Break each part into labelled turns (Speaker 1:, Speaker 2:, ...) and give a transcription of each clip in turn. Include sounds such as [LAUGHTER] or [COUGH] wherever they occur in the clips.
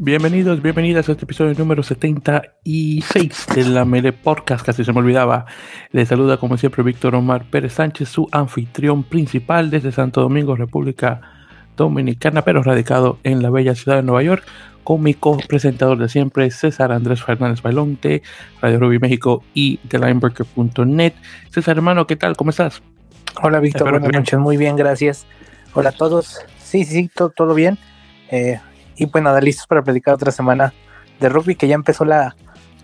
Speaker 1: Bienvenidos, bienvenidas a este episodio número 76 de la Mele Podcast, casi se me olvidaba. Les saluda como siempre Víctor Omar Pérez Sánchez, su anfitrión principal desde Santo Domingo, República Dominicana, pero radicado en la bella ciudad de Nueva York, con mi co-presentador de siempre, César Andrés Fernández Bailonte, Radio Ruby México y TheLineBreaker.net. César, hermano, ¿qué tal? ¿Cómo estás?
Speaker 2: Hola, Víctor, buenas noches, muy bien, gracias. Hola a todos. Sí, sí, sí, todo, todo bien. Eh, y pues nada, listos para platicar otra semana de rugby que ya empezó la,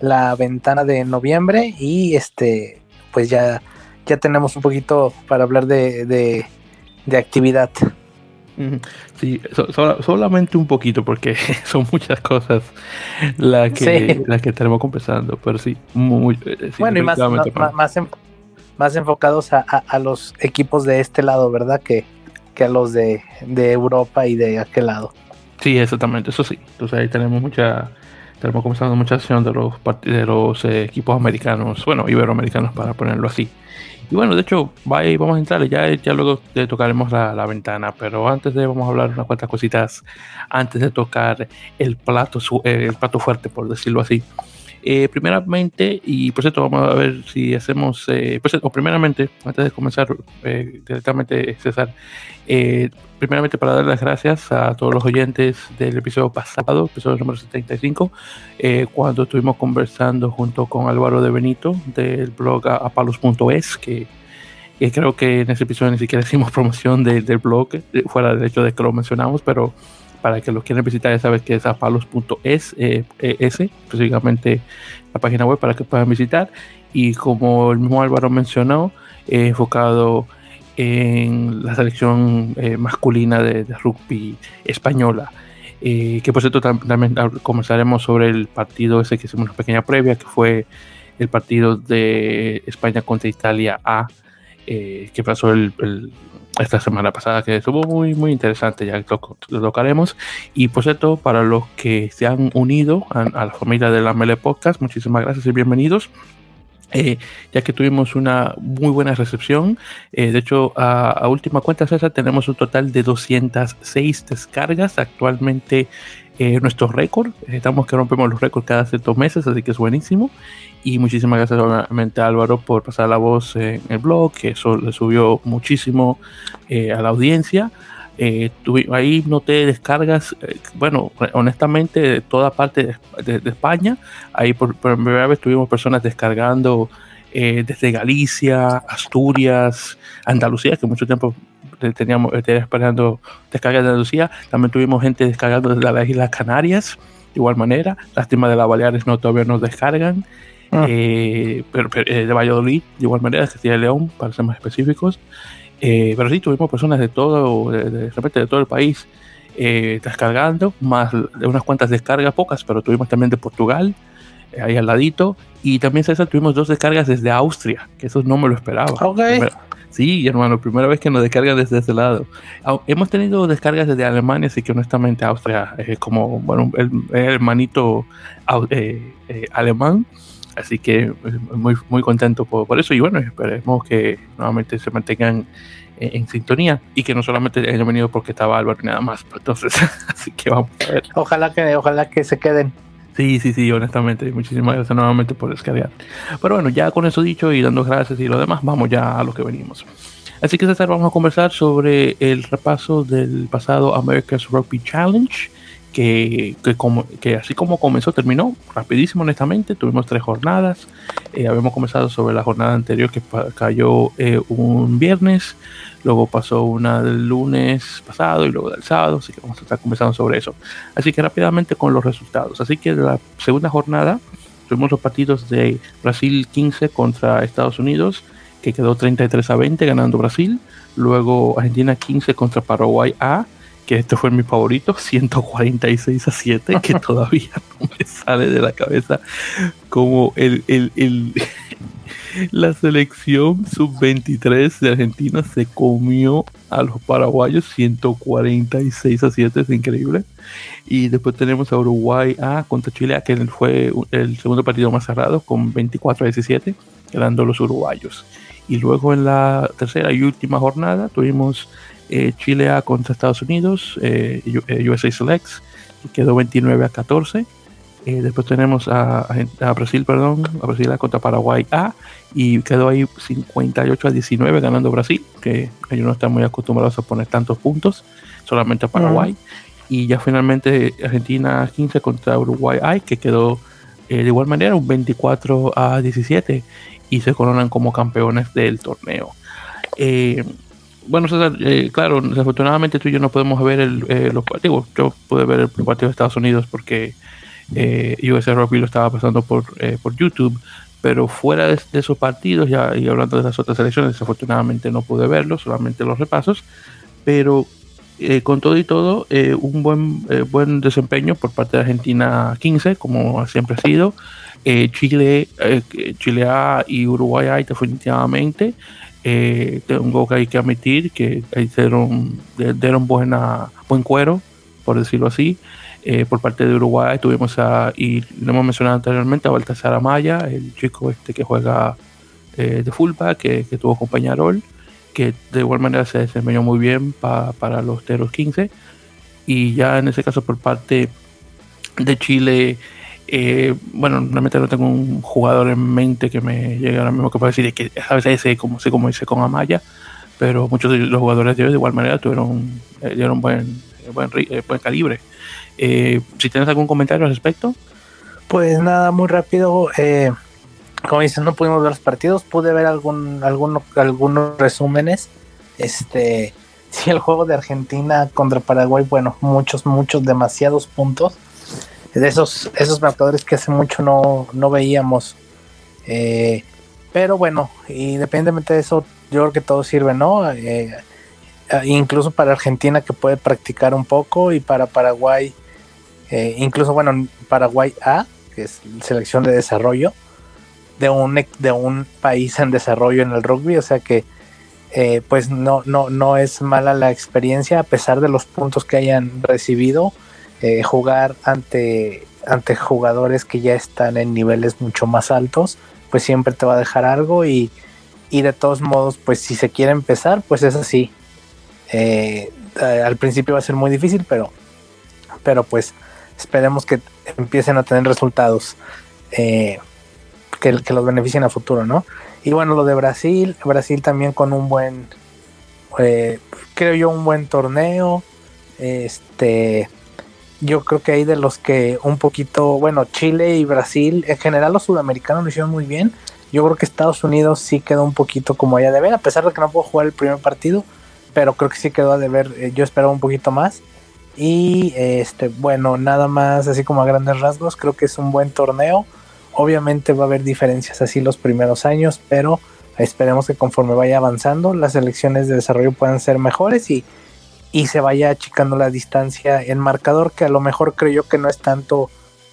Speaker 2: la ventana de noviembre y este pues ya, ya tenemos un poquito para hablar de, de, actividad.
Speaker 1: Sí, solamente un poquito porque [LAUGHS] son muchas cosas las que, las que tenemos empezando, pero sí, muy,
Speaker 2: eh, bueno, y más, más, más, enfocados a, a, los equipos de este lado, ¿verdad? Que, que a los de, de Europa y de aquel lado.
Speaker 1: Sí, exactamente, eso sí. Entonces ahí tenemos mucha, tenemos comenzando mucha acción de los, de los eh, equipos americanos, bueno, iberoamericanos para ponerlo así. Y bueno, de hecho, vamos a entrar, ya, ya luego tocaremos la, ventana, pero antes de vamos a hablar unas cuantas cositas, antes de tocar el plato, el plato fuerte, por decirlo así. Eh, primeramente, y por cierto, vamos a ver si hacemos, eh, cierto, primeramente, antes de comenzar eh, directamente, César, eh, primeramente para dar las gracias a todos los oyentes del episodio pasado, episodio número 75, cuando estuvimos conversando junto con Álvaro de Benito del blog apalos.es, que, creo que en ese episodio ni siquiera hicimos [LAUGHS] promoción del blog, fuera del hecho de que lo mencionamos, pero para que los quieran visitar, ya sabes que es apalos.es, eh, eh, específicamente la página web para que puedan visitar. Y como el mismo Álvaro mencionó, enfocado en la selección eh, masculina de, rugby española. que por cierto también comenzaremos sobre el partido ese que hicimos una pequeña previa, que fue el partido de España contra Italia A, que pasó el esta semana pasada que estuvo muy muy interesante ya lo, tocaremos y por cierto para los que se han unido a, la familia de la Mele Podcast muchísimas gracias y bienvenidos eh, ya que tuvimos una muy buena recepción. Eh, de hecho, a, última cuenta, César, tenemos un total de 206 descargas. Actualmente, eh, nuestro récord, estamos que rompemos los récords cada ciertos meses, así que es buenísimo. Y muchísimas gracias nuevamente a Álvaro por pasar la voz en el blog, que eso le subió muchísimo eh, a la audiencia. Eh, ahí noté descargas, eh, bueno, honestamente, de toda parte de, España. Ahí por, primera vez tuvimos personas descargando desde Galicia, Asturias, Andalucía, que mucho tiempo teníamos esperando descargas de Andalucía. También tuvimos gente descargando desde las Islas Canarias, de igual manera. Lástima de las Baleares no todavía nos descargan. Ah. Eh, pero, eh, de Valladolid, de igual manera, de Castilla y León, para ser más específicos. Eh, pero sí, tuvimos personas de todo, de, repente de todo el país descargando, más de unas cuantas descargas, pocas, pero tuvimos también de Portugal, ahí al ladito. Y también, César, tuvimos dos descargas desde Austria, que eso no me lo esperaba. Sí, hermano, primera vez que nos descargan desde ese lado. Hemos tenido descargas desde Alemania, así que honestamente Austria es como, bueno, el, hermanito alemán. Así que pues, muy, muy contento por, eso y bueno, esperemos que nuevamente se mantengan en, sintonía y que no solamente hayan venido porque estaba Álvaro y nada más. Entonces, [LAUGHS] así que vamos a ver.
Speaker 2: Ojalá que, ojalá que se queden.
Speaker 1: Sí, sí, sí, honestamente. Muchísimas gracias nuevamente por descargar. Pero bueno, ya con eso dicho y dando gracias y lo demás, vamos ya a lo que venimos. Así que César, vamos a conversar sobre el repaso del pasado America's Rugby Challenge que, así como comenzó, terminó rapidísimo, honestamente. Tuvimos tres jornadas. Eh, habíamos comenzado sobre la jornada anterior que cayó eh, un viernes. Luego pasó una del lunes pasado y luego del sábado. Así que vamos a estar conversando sobre eso. Así que rápidamente con los resultados. Así que la segunda jornada tuvimos los partidos de Brasil 15 contra Estados Unidos, que quedó 33 a 20 ganando Brasil. Luego Argentina 15 contra Paraguay A que este fue mi favorito, 146 a 7, que [LAUGHS] todavía no me sale de la cabeza como el, [LAUGHS] la selección sub-23 de Argentina se comió a los paraguayos 146 a 7, es increíble. Y después tenemos a Uruguay A contra Chile, que fue el segundo partido más cerrado, con 24 a 17, quedando los uruguayos. Y luego en la tercera y última jornada tuvimos Chile A contra Estados Unidos, USA Selects, quedó 29 a 14. Eh, después tenemos a, Brasil, perdón, a Brasil contra Paraguay A y quedó ahí 58 a 19 ganando Brasil, que ellos no están muy acostumbrados a poner tantos puntos, solamente a Paraguay. Y ya finalmente Argentina 15 contra Uruguay A, que quedó eh, de igual manera un 24 a 17 y se coronan como campeones del torneo. Eh, bueno, César, claro, desafortunadamente tú y yo no podemos ver el, los partidos. Yo pude ver el partido de Estados Unidos porque eh, USA Rugby lo estaba pasando por, eh, por YouTube, pero fuera de, esos partidos, ya y hablando de las otras selecciones, desafortunadamente no pude verlo, solamente los repasos, pero eh, con todo y todo, eh, un buen, buen desempeño por parte de Argentina 15, como siempre ha sido. Chile, Chile A y Uruguay A definitivamente. Tengo que admitir que dieron, dieron buena, buen cuero, por decirlo así. Eh, por parte de Uruguay tuvimos a, y lo hemos mencionado anteriormente, a Baltasar Amaya, el chico este que juega eh, de fullback, que, que tuvo compañero que de igual manera se desempeñó muy bien para los Teros 15. Y ya en ese caso por parte de Chile, eh, bueno, realmente no tengo un jugador en mente que me llegue ahora mismo que pueda decir que a veces ese, como sé como dice con Amaya, pero muchos de los jugadores de ellos de igual manera tuvieron, dieron buen, buen, buen calibre. Eh, si tienes algún comentario al respecto.
Speaker 2: Pues nada, muy rápido. Eh, como dicen, no pudimos ver los partidos. Pude ver algún, algunos resúmenes. Este, [LAUGHS] sí, el juego de Argentina contra Paraguay, bueno, muchos, muchos, demasiados puntos. De esos, esos marcadores que hace mucho no, no veíamos. Eh, pero bueno, independientemente de eso, yo creo que todo sirve, ¿no? incluso para Argentina que puede practicar un poco y para Paraguay eh, incluso, bueno, Paraguay A, que es selección de desarrollo de un, de un país en desarrollo en el rugby, o sea que eh, pues no, no, no es mala la experiencia a pesar de los puntos que hayan recibido. Eh, jugar ante, ante jugadores que ya están en niveles mucho más altos, pues siempre te va a dejar algo y, y de todos modos, pues si se quiere empezar, pues es así. al principio va a ser muy difícil, pero, pero pues esperemos que empiecen a tener resultados eh, que, los beneficien a futuro, ¿no? Y bueno, lo de Brasil, Brasil también con un buen, eh, creo yo, un buen torneo. Este, yo creo que hay de los que un poquito, bueno, Chile y Brasil, en general los sudamericanos lo hicieron muy bien. Yo creo que Estados Unidos sí quedó un poquito como allá de ver, a pesar de que no pudo jugar el primer partido, pero creo que sí quedó a deber. Eh, yo esperaba un poquito más. Y este, bueno, nada más así como a grandes rasgos, creo que es un buen torneo. Obviamente va a haber diferencias así los primeros años, pero esperemos que conforme vaya avanzando, las elecciones de desarrollo puedan ser mejores y, y se vaya achicando la distancia en marcador, que a lo mejor creo yo que no es tanto,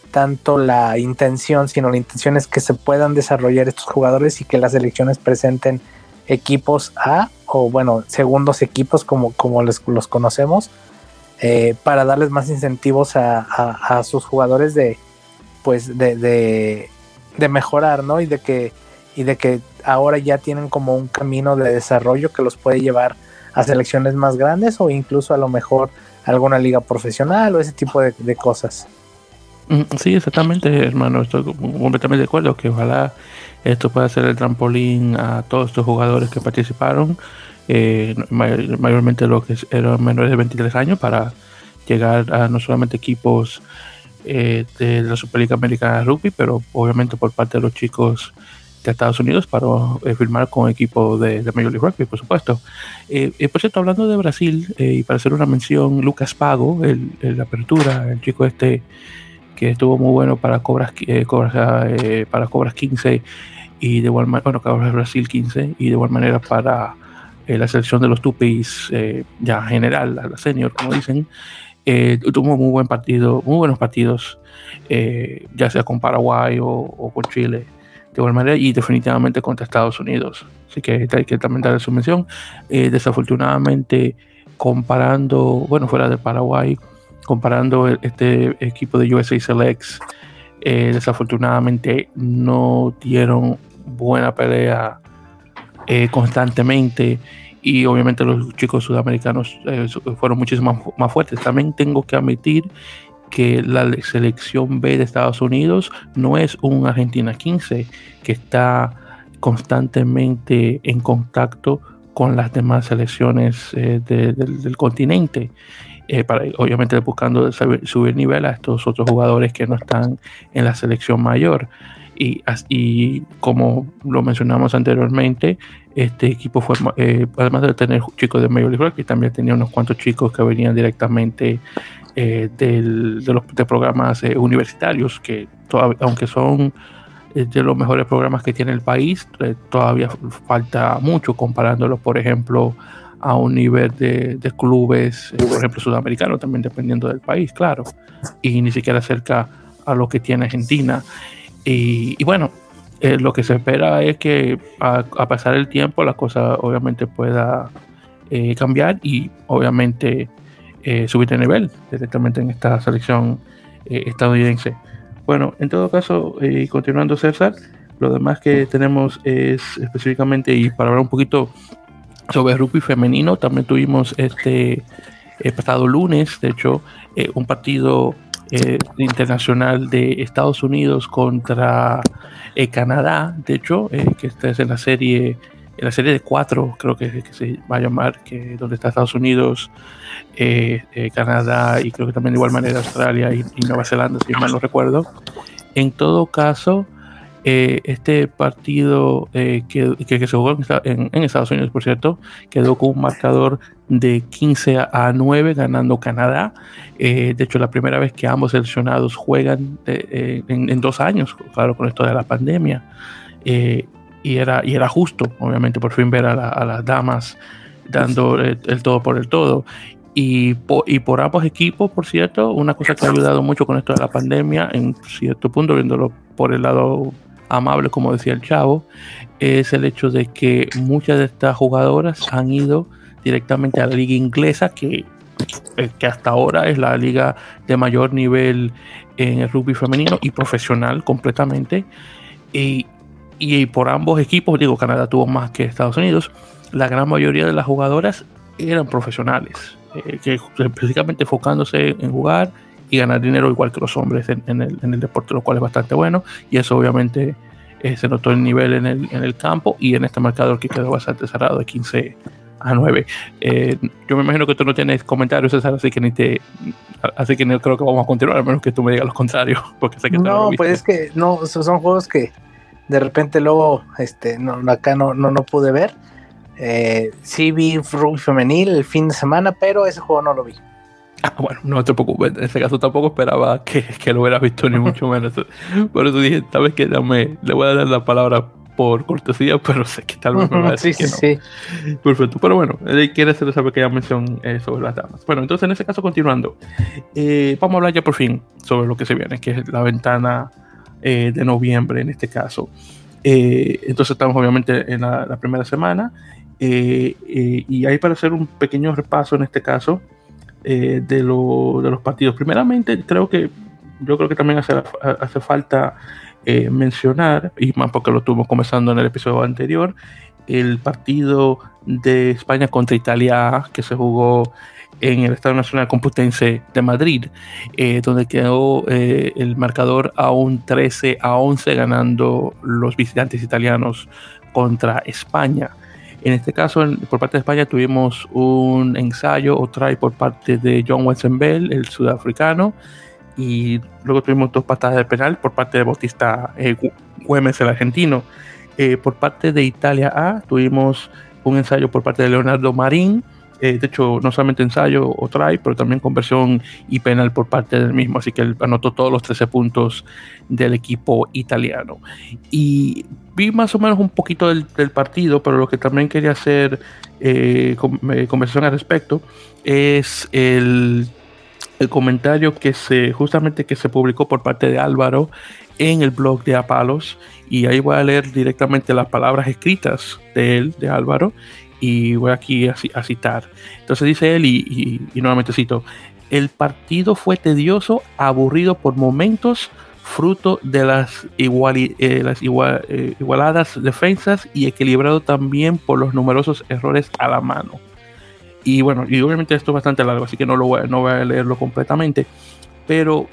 Speaker 2: tanto la intención, sino la intención es que se puedan desarrollar estos jugadores y que las elecciones presenten equipos A o bueno, segundos equipos como, como les, los conocemos eh, para darles más incentivos a, sus jugadores de pues de, de, mejorar, ¿no? Y de que y de que ahora ya tienen como un camino de desarrollo que los puede llevar a selecciones más grandes o incluso a lo mejor alguna liga profesional o ese tipo de, cosas.
Speaker 1: Mm, sí, exactamente, hermano. Estoy completamente de acuerdo que ojalá esto pueda ser el trampolín a todos estos jugadores que participaron eh, mayormente los que eran menores de 23 años, para llegar a no solamente equipos eh, de la Superliga Americana de Rugby, pero obviamente por parte de los chicos de Estados Unidos para eh, firmar con equipo de, Major League Rugby, por supuesto. por cierto, hablando de Brasil, y para hacer una mención, Lucas Pago, el, la apertura, el chico este que estuvo muy bueno para Cobras, para Cobras 15 y de igual manera, bueno, Cobras Brasil 15 y de igual manera para eh, la selección de los Tupis, eh, ya general, la senior, como dicen, eh, tuvo muy buen partido, muy buenos partidos, ya sea con Paraguay o, con Chile, de igual manera, y definitivamente contra Estados Unidos. Así que hay que también darle su mención. desafortunadamente, comparando, bueno, fuera de Paraguay, comparando este equipo de USA Selects, desafortunadamente no dieron buena pelea eh, constantemente y obviamente los chicos sudamericanos eh, fueron muchísimo más, fuertes. También tengo que admitir que la selección B de Estados Unidos no es un Argentina 15 que está constantemente en contacto con las demás selecciones eh, del continente. Eh, para, obviamente buscando subir nivel a estos otros jugadores que no están en la selección mayor. Y, y como lo mencionamos anteriormente, este equipo fue, eh, además de tener chicos de Major League Rugby, también tenía unos cuantos chicos que venían directamente eh, del, de los de programas universitarios, que aunque son de los mejores programas que tiene el país, todavía falta mucho comparándolos, por ejemplo, a un nivel de, clubes, eh, por ejemplo, sudamericanos, también dependiendo del país, claro, y ni siquiera cerca a lo que tiene Argentina. Y, bueno, eh, lo que se espera es que a, pasar el tiempo la cosa obviamente pueda eh, cambiar y obviamente subir de nivel directamente en esta selección estadounidense. Bueno, en todo caso, continuando César, lo demás que tenemos es específicamente, y para hablar un poquito sobre rugby femenino. También tuvimos este eh, pasado lunes, de hecho, eh, un partido eh, internacional de Estados Unidos contra Canadá, de hecho, que esta es en la serie, en la serie de cuatro, creo que, se va a llamar, que donde está Estados Unidos, Canadá y creo que también de igual manera Australia y, y Nueva Zelanda, si mal no recuerdo. En todo caso, eh, este partido eh, que, que, se jugó en, Estados Unidos, por cierto, quedó con un marcador de 15 a 9 ganando Canadá. Eh, de hecho, la primera vez que ambos seleccionados juegan en, dos años, claro, con esto de la pandemia. Y, era, y era justo, obviamente, por fin ver a, las damas dando el, todo por el todo. Y por, y por ambos equipos, por cierto, una cosa que ha ayudado mucho con esto de la pandemia, en cierto punto, viéndolo por el lado amable, como decía el chavo, es el hecho de que muchas de estas jugadoras han ido directamente a la liga inglesa, que, eh, que hasta ahora es la liga de mayor nivel en el rugby femenino y profesional completamente. Y, y por ambos equipos, digo, Canadá tuvo más que Estados Unidos, la gran mayoría de las jugadoras eran profesionales, eh, que específicamente enfocándose en jugar y ganar dinero igual que los hombres en, el, deporte, lo cual es bastante bueno. Y eso obviamente eh, se notó el nivel en el, en el campo y en este marcador que quedó bastante cerrado de 15 a 9. Eh, yo me imagino que tú no tienes comentarios, César, así que ni te, así que no creo que vamos a continuar, a menos que tú me digas lo contrario. [LAUGHS] Porque sé que
Speaker 2: no, pues es que no, son juegos que de repente luego, este, no, acá no, no, no pude ver. Eh, sí vi rugby femenil el fin de semana, pero ese juego no lo vi. [LAUGHS]
Speaker 1: Ah, bueno, no te preocupes, en ese caso tampoco esperaba que, que lo hubieras visto ni mucho [LAUGHS] menos. Por eso dije, sabes que dame, le voy a dar la palabra por cortesía, [LAUGHS] pero sé que tal vez me va a decir sí, sí, sí. Perfecto, pero bueno, él quiere hacer esa pequeña mención eh, sobre las damas. Bueno, entonces en ese caso, continuando, eh, vamos a hablar ya por fin sobre lo que se viene, que es la ventana eh, de noviembre en este caso. entonces estamos obviamente en la, primera semana y ahí para hacer un pequeño repaso en este caso eh, de, los partidos. Primeramente, creo que yo creo que también hace, hace falta eh, mencionar, y más porque lo estuvimos comenzando en el episodio anterior, el partido de España contra Italia que se jugó en el Estado Nacional Complutense de Madrid, eh, donde quedó el marcador a un 13 a 11 ganando los visitantes italianos contra España. En este caso, por parte de España, tuvimos un ensayo o try por parte de John Bell, el sudafricano, y luego tuvimos dos patadas de penal por parte de Bautista eh, Güemes, el argentino. Eh, por parte de Italia A, tuvimos un ensayo por parte de Leonardo Marín, eh, de hecho, no solamente ensayo o try, pero también conversión y penal por parte del mismo. Así que él anotó todos los 13 puntos del equipo italiano. Y vi más o menos un poquito del, partido, pero lo que también quería hacer eh, eh, conversación al respecto es el, el, comentario que se justamente que se publicó por parte de Álvaro en el blog de Apalos y ahí voy a leer directamente las palabras escritas de él, de Álvaro, y voy aquí a, citar. Entonces dice él, y, nuevamente cito, el partido fue tedioso, aburrido por momentos, fruto de las, eh, las eh, igualadas defensas y equilibrado también por los numerosos errores a la mano. Y bueno, y obviamente esto es bastante largo, así que no, lo voy, no voy a leerlo completamente, pero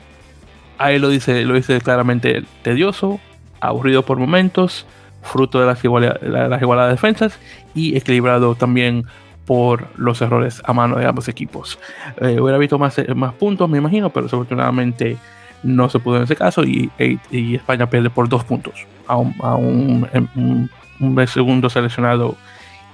Speaker 1: ahí lo dice, lo dice claramente tedioso, aburrido por momentos, fruto de las, las igualadas defensas y equilibrado también por los errores a mano de ambos equipos. Eh, hubiera visto más, más puntos, me imagino, pero desafortunadamente no se pudo en ese caso y, y España pierde por dos puntos a un, un, segundo seleccionado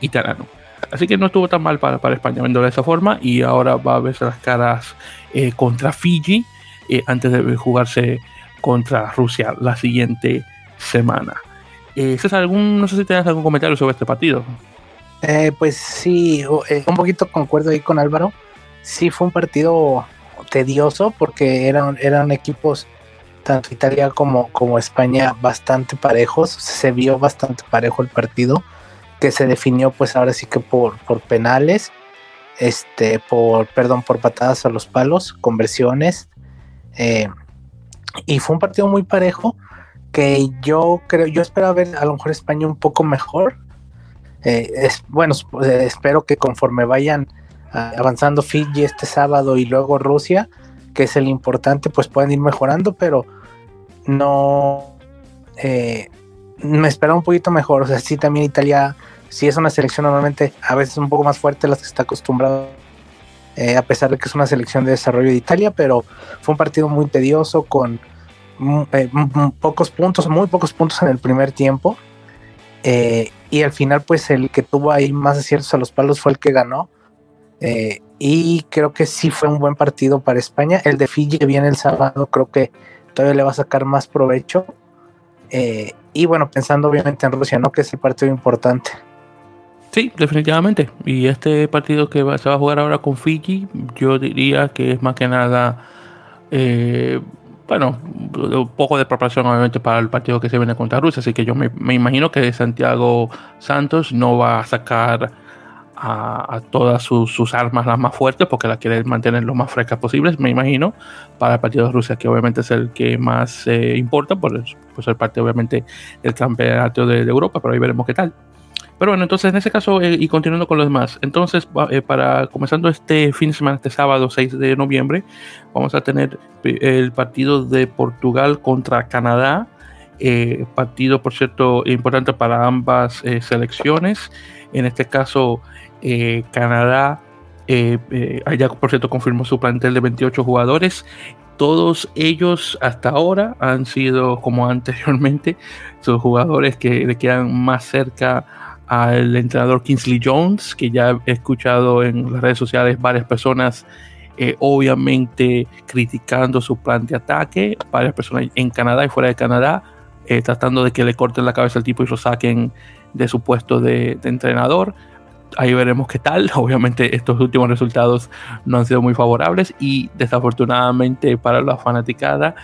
Speaker 1: italiano. Así que no estuvo tan mal para, España viendo de esa forma y ahora va a verse las caras eh, contra Fiji eh, antes de jugarse contra Rusia la siguiente semana. César, algún, no sé si tienes algún comentario sobre este partido.
Speaker 2: Eh, pues sí, eh, un poquito concuerdo ahí con Álvaro. Sí fue un partido tedioso porque eran, eran equipos, tanto Italia como, como España, bastante parejos. Se vio bastante parejo el partido, que se definió pues ahora sí que por, por penales, este, por, perdón, por patadas a los palos, conversiones. Eh, y fue un partido muy parejo que yo creo, yo espero ver a lo mejor España un poco mejor eh, bueno, eh, espero que conforme vayan ah, avanzando Fiji este sábado y luego Rusia, que es el importante, pues puedan ir mejorando, pero no eh, me espera un poquito mejor. O sea, sí, también Italia, sí es una selección normalmente a veces un poco más fuerte de las que está acostumbrado, a pesar de que es una selección de desarrollo de Italia, pero fue un partido muy tedioso con mm, pocos puntos, muy pocos puntos en el primer tiempo. Eh, y al final, pues el que tuvo ahí más aciertos a los palos fue el que ganó. Eh, y creo que sí fue un buen partido para España. El de Fiji que viene el sábado, creo que todavía le va a sacar más provecho. Eh, y bueno, pensando obviamente en Rusia, ¿no? Que es el partido importante.
Speaker 1: Sí, definitivamente. Y este partido que se va a jugar ahora con Fiji, yo diría que es más que nada bueno, un poco de preparación obviamente para el partido que se viene contra Rusia, así que yo me, imagino que Santiago Santos no va a sacar a, todas sus, armas las más fuertes porque las quiere mantener lo más frescas posibles, me imagino, para el partido de Rusia, que obviamente es el que más eh, importa, por, pues el parte obviamente del campeonato de Europa, pero ahí veremos qué tal. Pero bueno, entonces en ese caso, eh, y continuando con los demás, entonces eh, para comenzando este fin de semana, este sábado 6 de noviembre, vamos a tener eh, el partido de Portugal contra Canadá. partido, por cierto, importante para ambas selecciones. En este caso, Canadá, ya por cierto confirmó su plantel de 28 jugadores todos ellos hasta ahora han sido como [LAUGHS] anteriormente sus jugadores que le quedan más cerca al entrenador Kingsley Jones, que ya he escuchado en las redes sociales varias personas, eh, obviamente criticando su plan de ataque, varias personas en Canadá y fuera de Canadá, eh, tratando de que le corten la cabeza al tipo y lo saquen de su puesto de entrenador ahí veremos qué tal. [LAUGHS] Obviamente estos últimos resultados no han sido muy favorables y desafortunadamente para la fanaticada,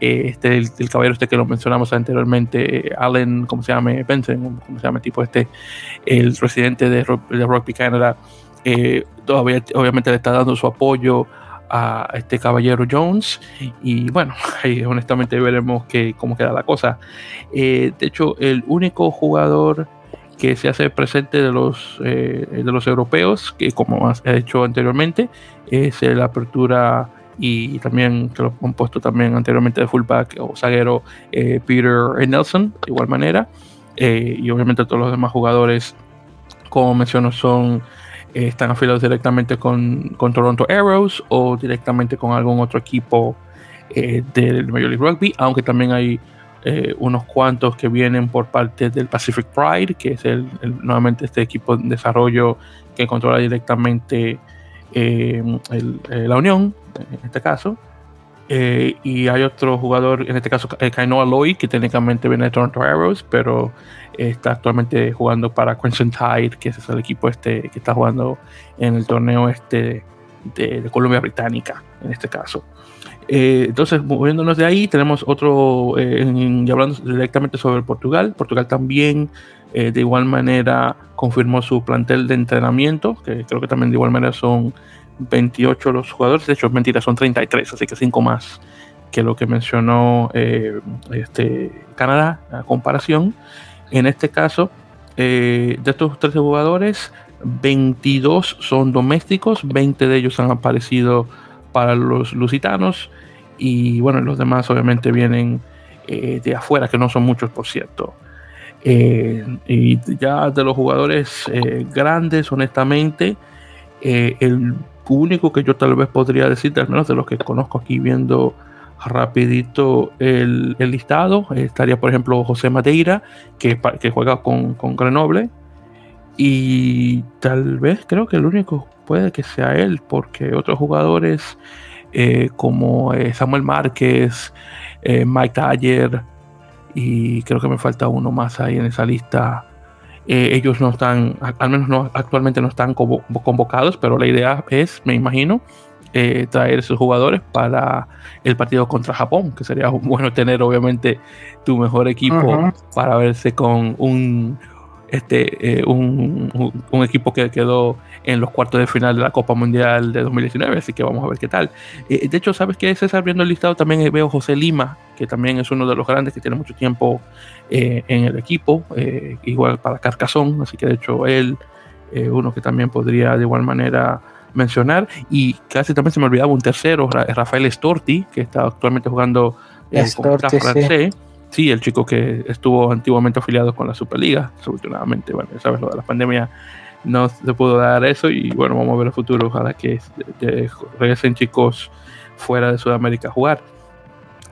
Speaker 1: eh, este, el, caballero este que lo mencionamos anteriormente, Allen, ¿cómo se llama? Benson, ¿cómo se llama tipo este? El presidente de, de Rugby Canada, eh, todavía obviamente le está dando su apoyo a este caballero Jones y bueno [LAUGHS] ahí honestamente veremos cómo queda la cosa eh, de hecho el único jugador que se hace presente de los, eh, de los europeos, que como ha hecho anteriormente, es la apertura y también que lo han puesto también anteriormente de fullback o zaguero eh, Peter Nelson, de igual manera. Eh, y obviamente todos los demás jugadores, como menciono, son están afiliados directamente con, con, Toronto Arrows o directamente con algún otro equipo del Major League Rugby, aunque también hay eh, unos cuantos que vienen por parte del Pacific Pride, que es el, nuevamente este equipo de desarrollo que controla directamente eh, eh, la Unión, en este caso. y hay otro jugador, en este caso Kainoa Loy, que técnicamente viene de Toronto Arrows, pero está actualmente jugando para Crimson Tide, que es el equipo este que está jugando en el torneo este de, de Columbia Británica, en este caso. Eh, entonces, moviéndonos de ahí, tenemos otro, eh, hablando directamente sobre Portugal. Portugal también, eh, de igual manera, confirmó su plantel de entrenamiento, que creo que también de igual manera son 28 los jugadores. De hecho, mentira, son 33, así que 5 más que lo que mencionó eh, este, Canadá, a comparación. En este caso, de estos 13 jugadores, 22 son domésticos, 20 de ellos han aparecido para los lusitanos y bueno, los demás obviamente vienen eh, de afuera, que no son muchos por cierto. y ya de los jugadores grandes, honestamente, el único que yo tal vez podría decir, al menos de los que conozco aquí viendo rapidito el, listado. Estaría, por ejemplo, José Madeira, que, que juega con, con, Grenoble. Y tal vez creo que el único puede que sea él, porque otros jugadores eh, como eh, Samuel Márquez, eh, Mike Taller, y creo que me falta uno más ahí en esa lista. ellos no están, al menos no, actualmente no están convocados, pero la idea es, me imagino, eh, traer esos jugadores para el partido contra Japón, que sería [LAUGHS] bueno tener obviamente tu mejor equipo para verse con un, este, eh, un, un, equipo que quedó en los cuartos de final de la Copa Mundial de 2019, así que vamos a ver qué tal. Eh, de hecho, ¿sabes qué? César, viendo el listado también veo José Lima, que también es uno de los grandes que tiene mucho tiempo en el equipo, igual para Carcazón, así que de hecho él, uno que también podría de igual manera mencionar. Y casi también se me olvidaba un tercero, Rafael Storti, que está actualmente jugando en eh, Storti, francés. Sí. El chico que estuvo antiguamente afiliado con la Superliga, desafortunadamente, bueno, sabes, lo de la pandemia no se pudo dar eso y bueno, vamos a ver el futuro, ojalá que, regresen chicos fuera de Sudamérica a jugar.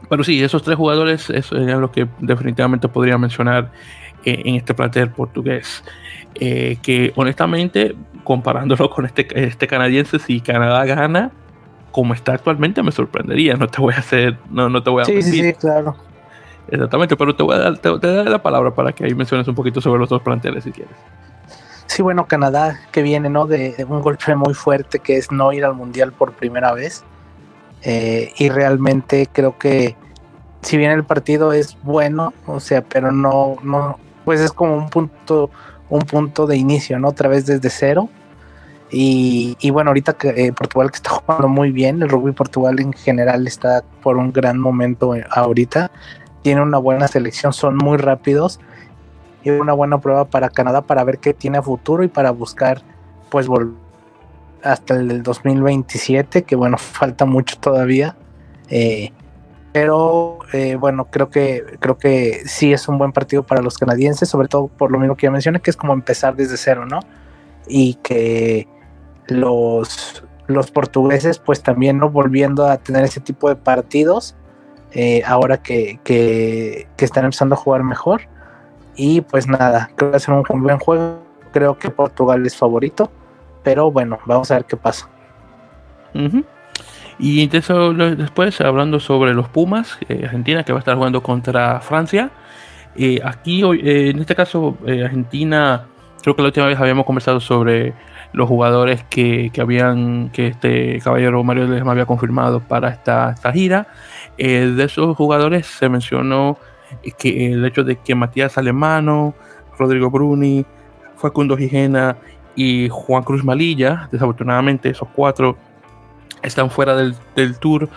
Speaker 1: Pero sí, esos tres jugadores es lo que definitivamente podría mencionar eh, en este plantel portugués. Eh, que honestamente, comparándolo con este, este canadiense, si Canadá gana, como está actualmente, me sorprendería. No te voy a hacer, no, no te voy a
Speaker 2: sí, sí, claro.
Speaker 1: Exactamente, pero te voy a dar, te, daré la palabra para que ahí menciones un poquito sobre los dos planteles si quieres.
Speaker 2: Sí, bueno, Canadá que viene, ¿no? De, un golpe muy fuerte que es no ir al mundial por primera vez. Eh, y realmente creo que si bien el partido es bueno, o sea, pero no, no, pues es como un punto un punto de inicio, ¿no? Otra vez desde cero. Y, bueno, ahorita que eh, Portugal que está jugando muy bien, el rugby Portugal en general está por un gran momento eh, ahorita, tiene una buena selección, son muy rápidos y una buena prueba para Canadá para ver qué tiene futuro y para buscar pues volver hasta el 2027, que bueno, [LAUGHS] falta mucho todavía. Eh, pero eh, bueno, creo que, creo que sí es un buen partido para los canadienses, sobre todo por lo mismo que ya mencioné, que es como empezar desde cero, ¿no? Y que los, los portugueses, pues también, ¿no? Volviendo a tener ese tipo de partidos, eh, ahora que, que, están empezando a jugar mejor. Y pues nada, creo que va a ser un buen juego. Creo que Portugal es favorito, pero bueno, vamos a ver qué pasa.
Speaker 1: Y después, hablando sobre los Pumas, eh, Argentina que va a estar jugando contra Francia. Eh, aquí, eh, en este caso, Argentina, creo que la última vez habíamos conversado sobre los jugadores que, habían, que este caballero Mario me había confirmado para esta, esta gira. De esos jugadores se mencionó que el hecho de que Matías Alemano, Rodrigo Bruni, Facundo Gijena y Juan Cruz Malilla, desafortunadamente esos cuatro están fuera del, tour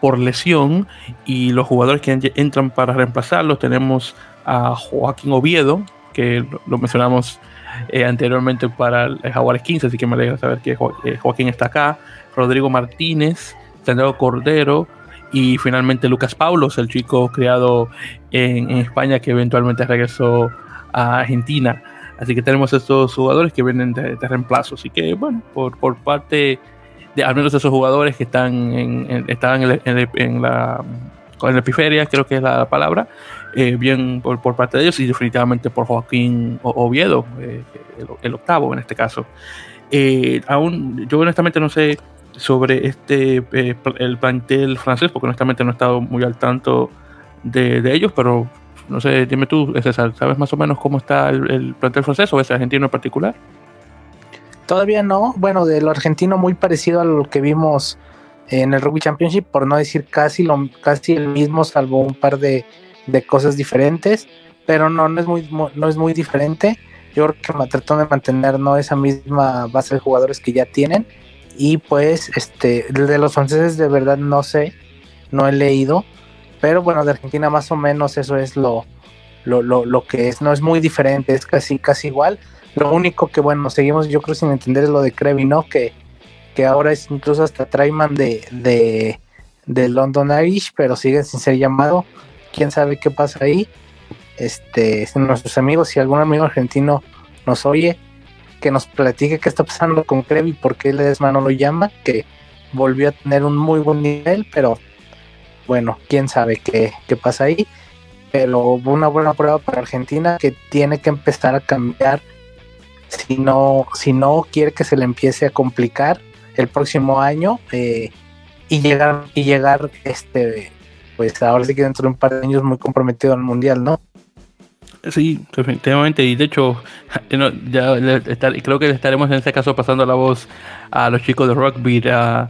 Speaker 1: por lesión y los jugadores que entran para reemplazarlos tenemos a Joaquín Oviedo, que lo, mencionamos eh, anteriormente para el Jaguares 15, así que me alegra saber que eh, Joaquín está acá, Rodrigo Martínez, Santiago Cordero y finalmente Lucas Paulos, el chico criado en, España que eventualmente regresó a Argentina. Así que tenemos estos jugadores que vienen de, reemplazo. Así que, bueno, por, por parte al menos esos jugadores que están en, estaban en, la en la periferia, creo que es la palabra, eh, bien por, parte de ellos y definitivamente por Joaquín Oviedo, eh, el, octavo en este caso. Eh, aún, yo honestamente no sé sobre este el plantel francés, porque honestamente no he estado muy al tanto de, ellos, pero no sé, dime tú, César, ¿sabes más o menos cómo está el, el plantel francés o ese argentino en particular?
Speaker 2: Todavía no. Bueno, de lo argentino muy parecido a lo que vimos en el Rugby Championship, por no decir casi lo casi el mismo, salvo un par de, cosas diferentes. Pero no, no es muy, no es muy diferente. Yo creo que trató de mantener ¿no? esa misma base de jugadores que ya tienen. Y pues, este, de los franceses de verdad no sé. no he leído, pero bueno, de Argentina más o menos eso es lo, lo, lo, que es, no es muy diferente, es casi, casi igual. Lo único que, bueno, seguimos yo creo sin entender es lo de Krevi, ¿no? Que, que ahora es incluso hasta Traiman de, de, de London Irish, pero sigue sin ser llamado. Quién sabe qué pasa ahí. Este, nuestros amigos, si algún amigo argentino nos oye, que nos platique qué está pasando con Krevi, por qué Ledesma no lo llama, que volvió a tener un muy buen nivel, pero bueno, quién sabe qué, qué pasa ahí. Pero una buena prueba para Argentina que tiene que empezar a cambiar si no, si no quiere que se le empiece a complicar el próximo año eh, y llegar, y llegar este pues ahora sí que dentro de un par de años muy comprometido al mundial, ¿no?
Speaker 1: Sí, definitivamente. Y de hecho, [LAUGHS] ya creo que le estaremos en este caso pasando la voz a los chicos de rugby, a,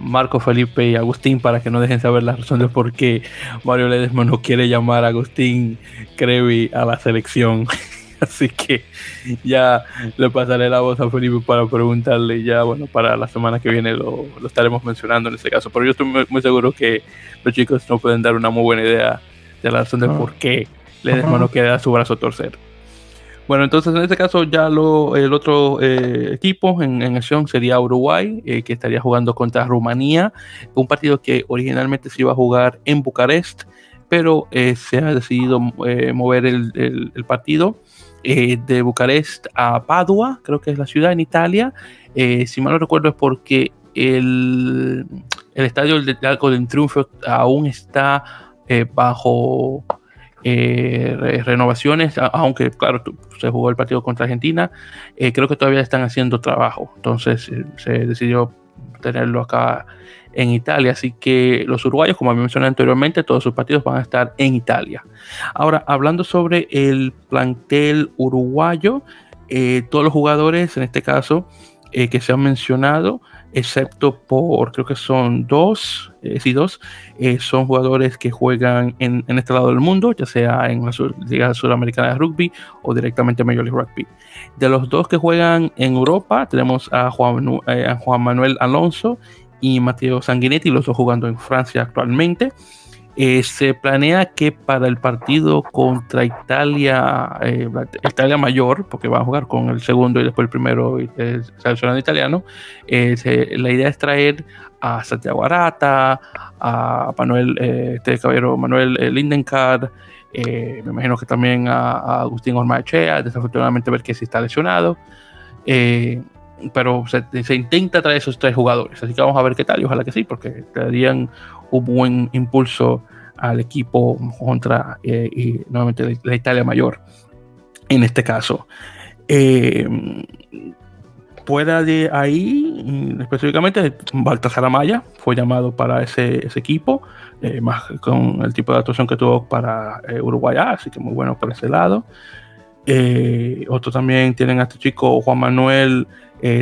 Speaker 1: Marco Felipe y Agustín, para que no dejen saber las razones por qué Mario Ledesma no quiere llamar a Agustín Crevi a la selección. [LAUGHS] Así que ya le pasaré la voz a Felipe para preguntarle. Ya, bueno, para la semana que viene lo, estaremos mencionando en este caso. Pero yo estoy muy, seguro que los chicos no pueden dar una muy buena idea de la razón de por qué Ledesma no queda su brazo torcer. Bueno, entonces en este caso ya lo, el otro eh, equipo en, acción sería Uruguay, eh, que estaría jugando contra Rumanía, un partido que originalmente se iba a jugar en Bucarest, pero eh, se ha decidido mover el, partido de Bucarest a Padua, creo que es la ciudad en Italia. si mal no recuerdo es porque el, el estadio del Arco del Triunfo aún está bajo eh, renovaciones, aunque claro, se jugó el partido contra Argentina, eh, creo que todavía están haciendo trabajo, entonces eh, se decidió tenerlo acá en Italia, así que los uruguayos, como mencioné anteriormente, todos sus partidos van a estar en Italia. Ahora, hablando sobre el plantel uruguayo, todos los jugadores, en este caso, que se han mencionado, excepto por, creo que son dos, eh, sí, dos, eh, son jugadores que juegan en, este lado del mundo, ya sea en la Liga Sudamericana de Rugby o directamente en Major League Rugby. De los dos que juegan en Europa, tenemos a Juan, eh, a Juan Manuel Alonso y Mateo Sanguinetti, los dos jugando en Francia actualmente. Eh, se planea que para el partido contra Italia, eh, Italia mayor, porque va a jugar con el segundo y después el primero el seleccionado italiano, eh, la idea es traer a Santiago Arata, a Manuel, este caballero Manuel Lindenkart, me imagino que también a, Agustín Ormachea, desafortunadamente ver que sí está lesionado. pero se, intenta traer esos tres jugadores, así que vamos a ver qué tal ojalá que sí, porque darían un buen impulso al equipo contra eh, y nuevamente la, Italia mayor en este caso. Eh, de ahí, específicamente, Baltasar Amaya fue llamado para ese, equipo, eh, más con el tipo de actuación que tuvo para Uruguay, así que muy bueno por ese lado. otro también tienen a este chico Juan Manuel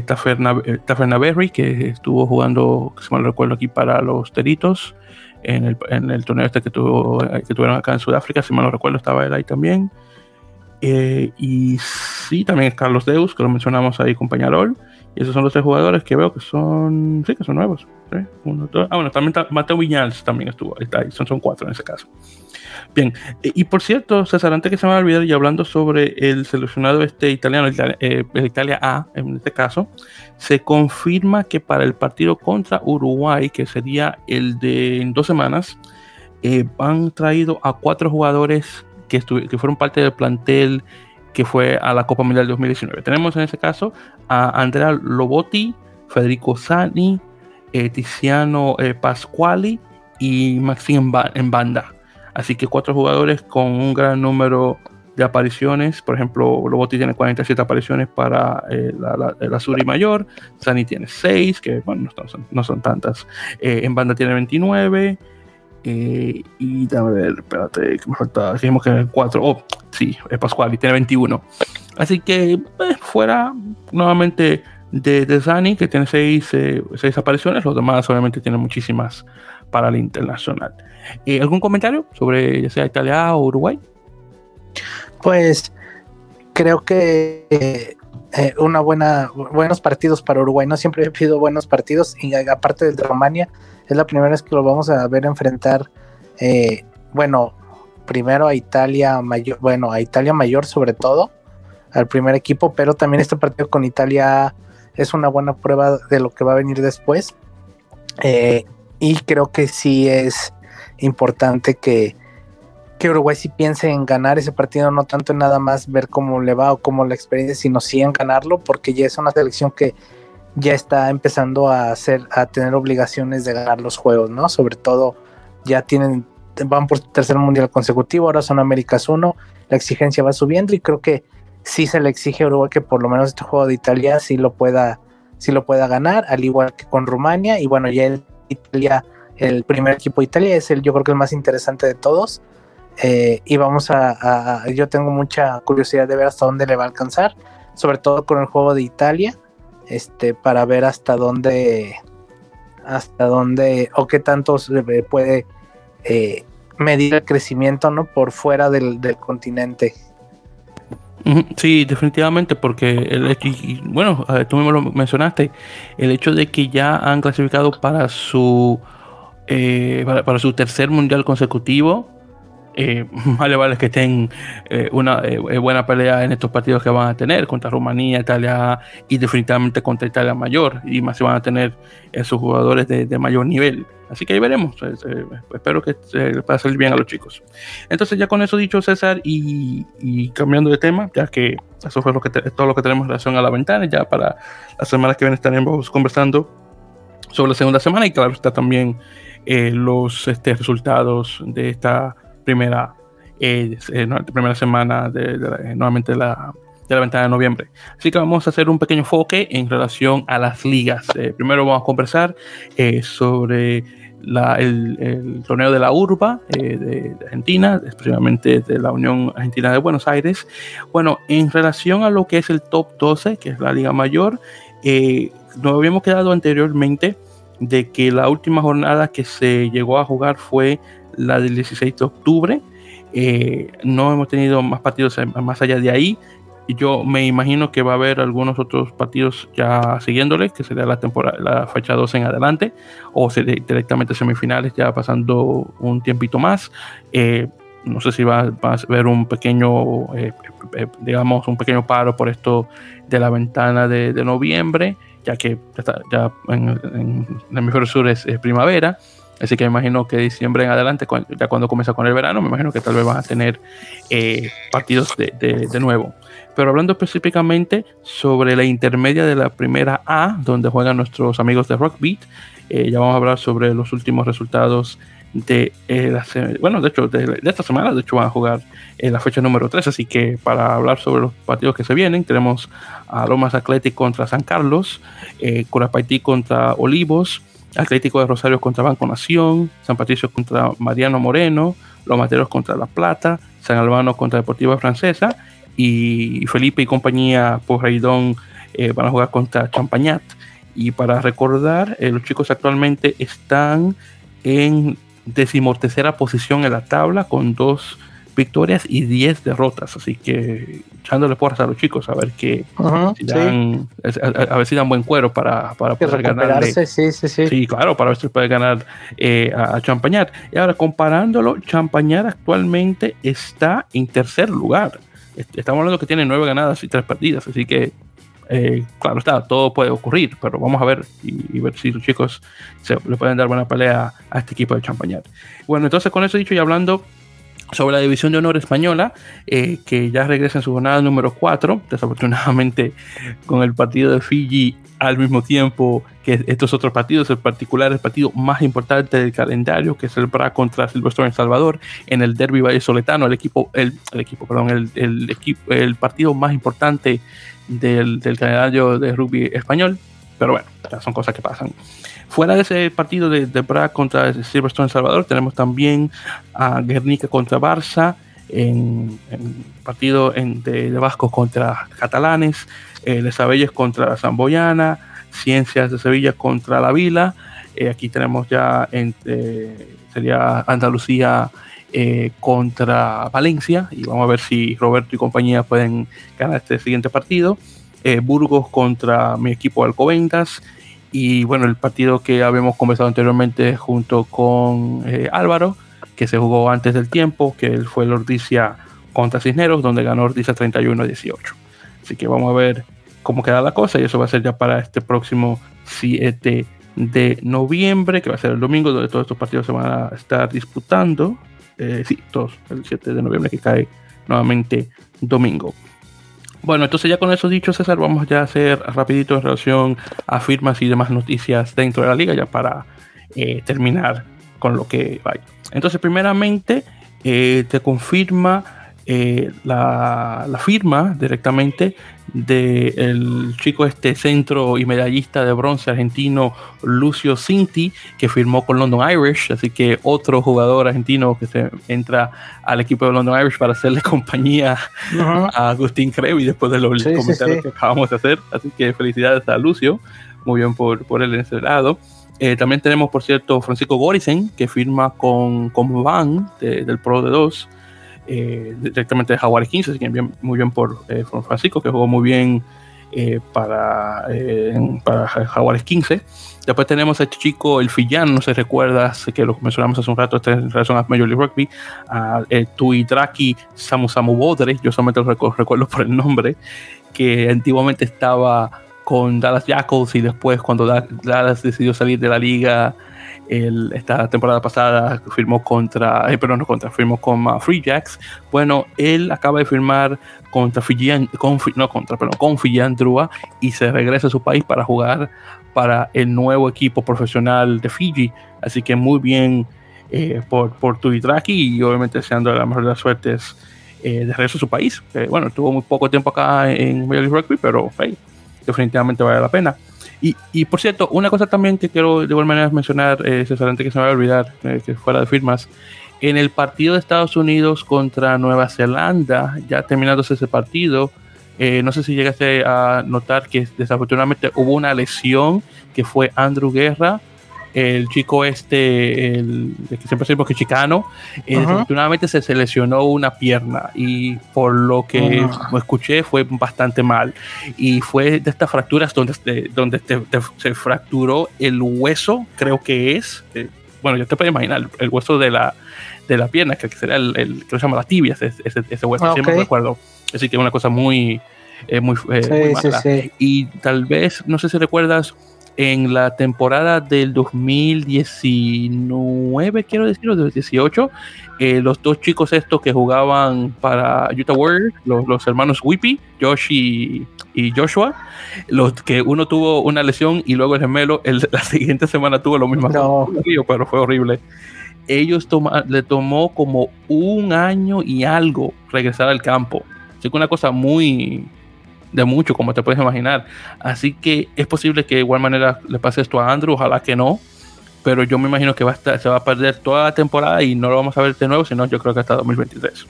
Speaker 1: Taferna, Berry, que estuvo jugando, si mal recuerdo, aquí para los Teritos en el, en el torneo este que, tuvo, que tuvieron acá en Sudáfrica, si mal no recuerdo, estaba él ahí también. Eh, y sí, también es Carlos Deus, que lo mencionamos ahí con Peñarol. Y esos son los tres jugadores que veo que son, sí, que son nuevos. Uno, Ah, bueno, también Mateo Viñals también estuvo, está, ahí son, son cuatro en ese caso. Bien, eh, y por cierto, César, antes que se me va a olvidar, y hablando sobre el seleccionado este italiano, el eh, Italia A en este caso, se confirma que para el partido contra Uruguay, que sería el de en dos semanas, eh, han traído a cuatro jugadores que, que fueron parte del plantel que fue a la Copa Mundial 2019. Tenemos en ese caso a Andrea Lobotti, Federico Sani, Tiziano Pasquali y Maxim en banda. Así que cuatro jugadores con un gran número de apariciones. Por ejemplo, Lobotti tiene 47 apariciones para eh, la, la, Mayor. Sani tiene 6, que bueno, no son, tantas. Eh, en banda tiene 29. Eh, y a ver, espérate, que me falta. Dijimos que 4. Oh, sí, es Pascual y tiene 21. Así que fuera nuevamente de, de Sani, que tiene 6 apariciones. Los demás, obviamente, tienen muchísimas para el internacional. Eh, ¿Algún comentario sobre ya sea Italia o Uruguay?
Speaker 2: Pues creo que eh, una buena, buenos partidos para Uruguay. No siempre he pedido buenos partidos y aparte del de Romania, es la primera vez que lo vamos a ver enfrentar. Eh, bueno, primero a Italia mayor, bueno, a Italia mayor sobre todo, al primer equipo, pero también este partido con Italia es una buena prueba de lo que va a venir después. Eh, y creo que sí es importante que, que Uruguay sí piense en ganar ese partido, no tanto en nada más ver cómo le va o cómo la experiencia, sino sí en ganarlo, porque ya es una selección que ya está empezando a hacer, a tener obligaciones de ganar los juegos, ¿no? Sobre todo ya tienen, van por tercer mundial consecutivo, ahora son Américas 1, la exigencia va subiendo y creo que sí se le exige a Uruguay que por lo menos este juego de Italia sí lo pueda, sí lo pueda ganar, al igual que con Rumania, y bueno, ya el Italia, el primer equipo de Italia es el, yo creo que el más interesante de todos. Eh, y vamos a, yo tengo mucha curiosidad de ver hasta dónde le va a alcanzar, sobre todo con el juego de Italia, este, para ver hasta dónde, hasta dónde o qué tanto puede eh, medir el crecimiento, ¿no? Por fuera del continente.
Speaker 1: Sí, definitivamente, porque el hecho, y, bueno, tú mismo lo mencionaste, el hecho de que ya han clasificado para su eh, para, su tercer mundial consecutivo, eh, [LAUGHS] vale, vale que estén eh, una eh, buena pelea en estos partidos que van a tener contra Rumanía, Italia y definitivamente contra Italia mayor y más si van a tener esos jugadores de, mayor nivel. Así que ahí veremos. espero que les pueda salir bien a los chicos. Entonces ya con eso dicho César y, cambiando de tema, ya que eso fue lo que todo lo que tenemos en relación a la ventana, ya para las semanas que vienen estaremos conversando sobre la segunda semana y claro está también los este, resultados de esta primera, eh, eh primera semana de, de nuevamente la, de la ventana de noviembre. Así que vamos a hacer un pequeño enfoque en relación a las ligas. Eh, primero vamos a conversar eh, sobre la, el, torneo de la Urba de, Argentina, especialmente de la Unión Argentina de Buenos Aires. Bueno, en relación a lo que es el top 12, que es la Liga Mayor, nos habíamos quedado anteriormente de que la última jornada que se llegó a jugar fue la del 16 de octubre. Eh, no hemos tenido más partidos más allá de ahí. Yo me imagino que va a haber algunos otros partidos ya siguiéndole, que sería la temporada, la fecha 2 en adelante, o directamente semifinales ya pasando un tiempito más. Eh, no sé si va, a haber un pequeño, eh, digamos, un pequeño paro por esto de la ventana de, noviembre, ya que ya, en, el hemisferio sur es primavera. Así que me imagino que diciembre en adelante, ya cuando comienza con el verano, me imagino que tal vez van a tener eh, partidos de, de, nuevo. Pero hablando específicamente sobre la intermedia de la primera A, donde juegan nuestros amigos de Rockbeat, eh, ya vamos a hablar sobre los últimos resultados de eh, la bueno, de hecho, de, esta semana, de hecho van a jugar en la fecha número 3, así que para hablar sobre los partidos que se vienen, tenemos a Lomas Athletic contra San Carlos, eh, Curapaití contra Olivos, Atlético de Rosario contra Banco Nación, San Patricio contra Mariano Moreno, Los Materos contra La Plata, San Albano contra Deportiva Francesa y Felipe y compañía por eh, van a jugar contra Champañat. Y para recordar, eh, los chicos actualmente están en decimotercera posición en la tabla con dos victorias y 10 derrotas. Así que echándole porras a los chicos a ver que dan, a, ver si dan buen cuero para, para poder ganar. Sí, sí, sí. Sí, claro, para ver si puede ganar eh, a, Champañar. Y ahora, comparándolo, Champañar actualmente está en tercer lugar. Estamos hablando que tiene nueve ganadas y tres perdidas, así que eh, claro está, todo puede ocurrir, pero vamos a ver y, ver si los chicos se, le pueden dar buena pelea a este equipo de Champañar. Bueno, entonces con eso dicho y hablando sobre la División de Honor Española, eh, que ya regresa en su jornada número 4, desafortunadamente [LAUGHS] con el partido de Fiji al mismo tiempo que estos otros partidos, en particular el partido más importante del calendario, que es el BRA contra Silverstone en Salvador, en el Derby Valle Soletano, el equipo, el, equipo, perdón, el, el, equipo, el partido más importante del, del calendario de rugby español, pero bueno, son cosas que pasan. Fuera de ese partido de, de Braga contra Silverstone Salvador, tenemos también a Guernica contra Barça, en, partido en, de, Vascos contra catalanes, eh, de Sabelles contra Zamboyana, Ciencias de Sevilla contra La Vila. Eh, aquí tenemos ya sería Andalucía eh, contra Valencia y vamos a ver si Roberto y compañía pueden ganar este siguiente partido. Burgos contra mi equipo Alcobendas. Y bueno, el partido que habíamos conversado anteriormente junto con Álvaro, que se jugó antes del tiempo, que fue el Ordicia contra Cisneros, donde ganó Ordicia 31 18. Así que vamos a ver cómo queda la cosa y eso va a ser ya para este próximo 7 de noviembre, que va a ser el domingo, donde todos estos partidos se van a estar disputando. Eh, sí, todos, el 7 de noviembre que cae nuevamente domingo. Bueno, entonces ya con eso dicho, César, vamos ya a hacer rapidito en relación a firmas y demás noticias dentro de la liga, ya para eh, terminar con lo que vaya. Entonces, primeramente, eh, te confirma eh, la, firma directamente del chico este centro y medallista de bronce argentino Lucio Cinti, que firmó con London Irish, así que otro jugador argentino que se entra al equipo de London Irish para hacerle [LAUGHS] compañía a Agustín Crevi después de los comentarios que acabamos de hacer, así que felicidades a Lucio, muy bien por, por él en ese lado. Eh, también tenemos, por cierto, Francisco Gorisen, que firma con, con Van del Pro de 2 eh, directamente de Jaguares 15, así que muy bien por, eh, Francisco, que jugó muy bien eh, para, para Jaguares 15. Después tenemos a este chico, el Fillán, no sé si recuerdas, que lo mencionamos hace un rato, este en relación a Major League Rugby, a Tuitraki Samu Samu Bodre, yo solamente lo recuerdo por el nombre, que antiguamente estaba con Dallas Jackals y después cuando Dallas decidió salir de la liga esta temporada pasada firmó contra, eh, perdón, no contra, firmó con uh, Free Jacks. Bueno, él acaba de firmar contra Fijian, no contra, perdón, con Fijian Drua y se regresa a su país para jugar para el nuevo equipo profesional de Fiji. Así que muy bien eh, por, por Tuitraki y obviamente deseando la mejor de las suertes eh, de regreso a su país. bueno, tuvo muy poco tiempo acá en Major League Rugby, pero definitivamente vale la pena. Y, por cierto, una cosa también que quiero de igual manera mencionar, eh, César, antes que se me vaya a olvidar, eh, que fuera de firmas, en el partido de Estados Unidos contra Nueva Zelanda, ya terminándose ese partido, eh, no sé si llegaste a notar que desafortunadamente hubo una lesión que fue Andrew Guerra, el chico este, el, que siempre decimos que chicano, eh, desafortunadamente se, se lesionó una pierna y por lo que escuché fue bastante mal. Y fue de estas fracturas donde, donde se fracturó el hueso, creo que es, eh, bueno, ya te puedes imaginar, el, hueso de la, de la pierna, que será el, el que se llama la tibia, ese, ese, hueso, ah, siempre recuerdo. Así que es una cosa muy, eh, muy, muy mala. Y tal vez, no sé si recuerdas, en la temporada del 2019, quiero decir, o del 18, eh, los dos chicos estos que jugaban para Utah Warriors, los, hermanos Whippy, Josh y, Joshua, los que uno tuvo una lesión y luego el gemelo, [LAUGHS] la siguiente semana tuvo lo mismo, pero fue horrible. Ellos le tomó como un año y algo regresar al campo. Así que una cosa muy, de mucho, como te puedes imaginar. Así que es posible que de igual manera le pase esto a Andrew, ojalá que no. Pero yo me imagino que va a estar, se va a perder toda la temporada y no lo vamos a ver de nuevo, sino yo creo que hasta 2023.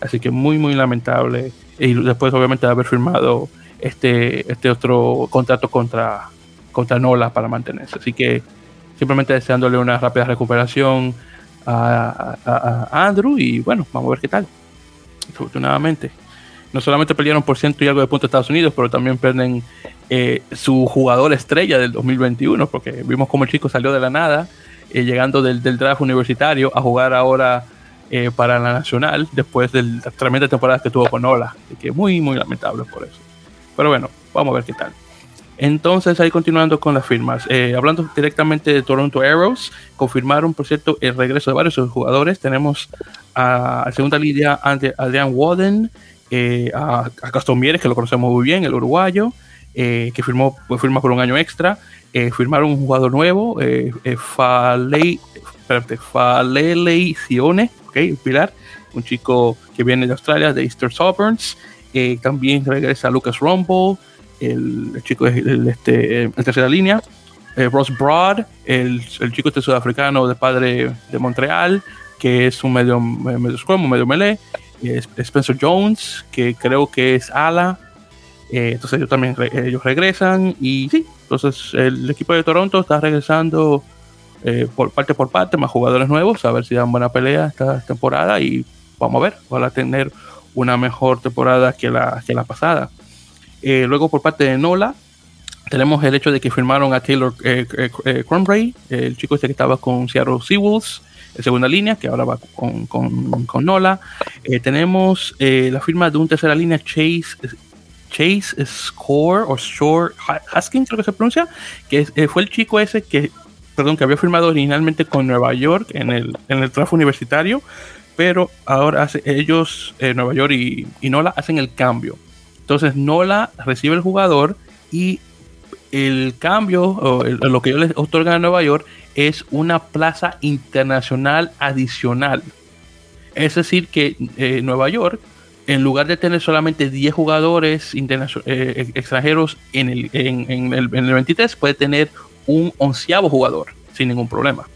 Speaker 1: Así que muy, muy lamentable. Y después, obviamente, de haber firmado este, este otro contrato contra, contra Nola para mantenerse. Así que simplemente deseándole una rápida recuperación a, a Andrew y bueno, vamos a ver qué tal. Afortunadamente no solamente perdieron por ciento y algo de puntos Estados Unidos, pero también pierden eh, su jugador estrella del 2021, porque vimos cómo el chico salió de la nada, eh, llegando del, draft universitario a jugar ahora eh, para la Nacional, después de las tremendas temporadas que tuvo con Ola. Así que muy, muy lamentable por eso. Pero bueno, vamos a ver qué tal. Entonces, ahí continuando con las firmas. hablando directamente de Toronto Arrows, confirmaron, por cierto, el regreso de varios jugadores. Tenemos a, segunda línea Adrian Woden, eh, a, a Mieres, que lo conocemos muy bien, el uruguayo, eh, que firmó, pues, firma por un año extra. Eh, firmaron un jugador nuevo, Falei, Falele Sione, okay, Pilar, un chico que viene de Australia, de Easter Sovereigns. también regresa Lucas Rumble, el, chico de este, en tercera línea. Ross Broad, el, el, chico este sudafricano de padre de Montreal, que es un medio, medio scrum, medio melee. Spencer Jones, que creo que es ala. Eh, entonces ellos también ellos regresan y sí, entonces el equipo de Toronto está regresando eh, por parte por parte, más jugadores nuevos, a ver si dan buena pelea esta temporada y vamos a ver, a tener una mejor temporada que la, que la pasada. luego por parte de Nola, tenemos el hecho de que firmaron a Taylor eh, el chico este que estaba con Seattle Seawolves segunda línea, que ahora va con, con, Nola. tenemos la firma de un tercera línea, Chase Chase Score o Shore Haskins, creo que se pronuncia, que eh, fue el chico ese que, perdón, que había firmado originalmente con Nueva York en el, en el universitario, pero ahora hace, ellos, eh, Nueva York y, Nola, hacen el cambio. Entonces Nola recibe el jugador y el cambio, o lo que ellos les otorgan a Nueva York, es una plaza internacional adicional. Es decir, que eh, Nueva York en lugar de tener solamente 10 jugadores eh, extranjeros en el, en, el, 23, puede tener un onceavo jugador sin ningún problema.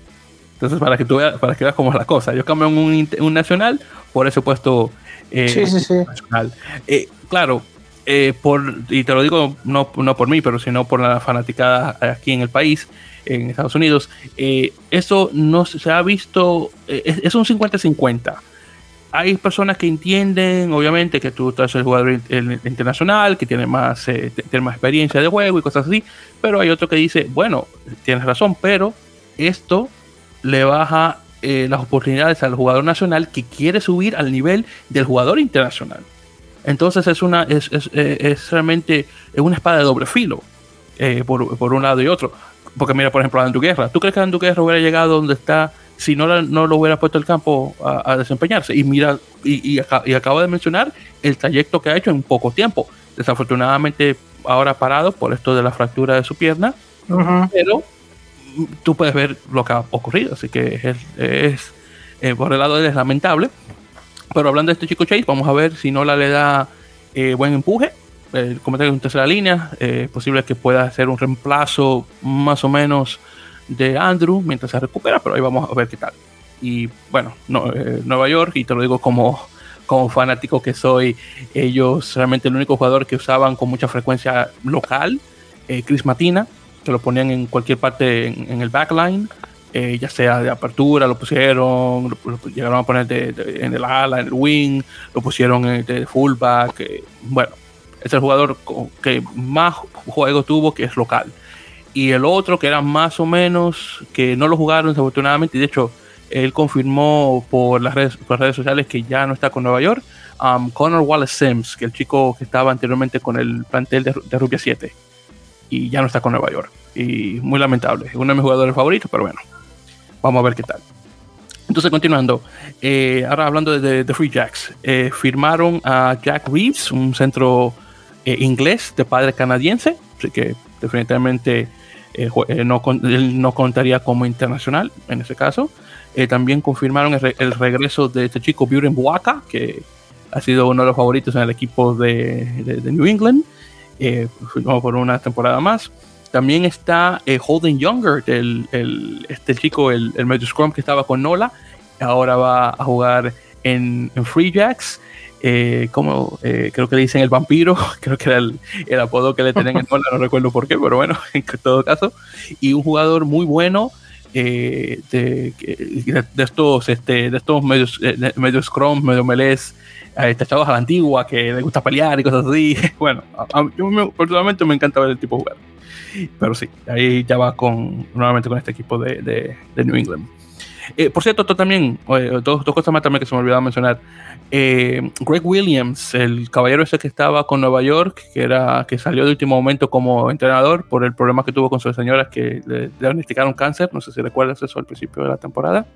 Speaker 1: Entonces, para que tú veas, para que veas cómo es la cosa, ellos cambian un, un nacional por ese puesto
Speaker 2: eh, nacional.
Speaker 1: Eh, claro, por, y te lo digo no, no por mí, pero sino por la fanaticada aquí en el país, en Estados Unidos, eso no se ha visto, es, es un 50-50 hay personas que entienden, obviamente, que tú estás el jugador internacional, que tiene más, eh, tiene más experiencia de juego y cosas así, pero hay otro que dice, bueno, tienes razón, pero esto le baja eh, las oportunidades al jugador nacional que quiere subir al nivel del jugador internacional. Entonces es una es, es, eh, es realmente una espada de doble filo, por, por, un lado y otro. Porque mira, por ejemplo, Andrew Guerra. ¿Tú crees que Andrew Guerra hubiera llegado donde está si no, no lo hubiera puesto el campo a, desempeñarse. Y mira, y, y, acabo de mencionar el trayecto que ha hecho en poco tiempo. Desafortunadamente ahora parado por esto de la fractura de su pierna, pero tú puedes ver lo que ha ocurrido, así que es, eh, por el lado de él es lamentable. Pero hablando de este chico Chase, vamos a ver si no le da eh, buen empuje. El comentario en tercera línea, eh, es posible que pueda hacer un reemplazo más o menos de Andrew mientras se recupera, pero ahí vamos a ver qué tal. Y bueno, no, eh, Nueva York, y te lo digo como, como fanático que soy, ellos realmente el único jugador que usaban con mucha frecuencia local, eh, Chris Matina, que lo ponían en cualquier parte en, el backline, eh, ya sea de apertura, lo pusieron, lo, llegaron a poner en el ala, en el wing, lo pusieron de fullback. bueno, es el jugador que más juego tuvo que es local y el otro que era más o menos que no lo jugaron desafortunadamente y de hecho él confirmó por las redes, por redes sociales que ya no está con Nueva York um, Connor Wallace Sims que el chico que estaba anteriormente con el plantel de, de Rubia 7 y ya no está con Nueva York y muy lamentable es uno de mis jugadores favoritos pero bueno vamos a ver qué tal entonces continuando eh, ahora hablando de, The Free Jacks eh, firmaron a Jack Reeves un centro eh, inglés de padre canadiense así que definitivamente eh, eh, no, él no contaría como internacional en ese caso. Eh, también confirmaron el, regreso de este chico Buren Buaka, que ha sido uno de los favoritos en el equipo de, New England, por una temporada más. También está Holden Younger, el, este chico, el, el medio scrum que estaba con Nola, ahora va a jugar en, en Free Jacks. Eh, como eh, creo que le dicen el vampiro, [LAUGHS] creo que era el, apodo que le tenían en Nola, no recuerdo por qué, pero bueno, [LAUGHS] en todo caso, y un jugador muy bueno. Eh, de, de, estos este, de estos medios eh, medio scrum medio melés tachados a la antigua que le gusta pelear y cosas así. [LAUGHS] Bueno a, yo personalmente me encanta ver el tipo jugar pero sí ahí ya va con nuevamente con este equipo de, de New England eh, por cierto, también, dos, cosas más también que se me olvidaba mencionar. Eh, Greg Williams, el caballero ese que estaba con Nueva York, que era que salió de último momento como entrenador por el problema que tuvo con sus señoras que le diagnosticaron cáncer. No sé si recuerdas eso al principio de la temporada.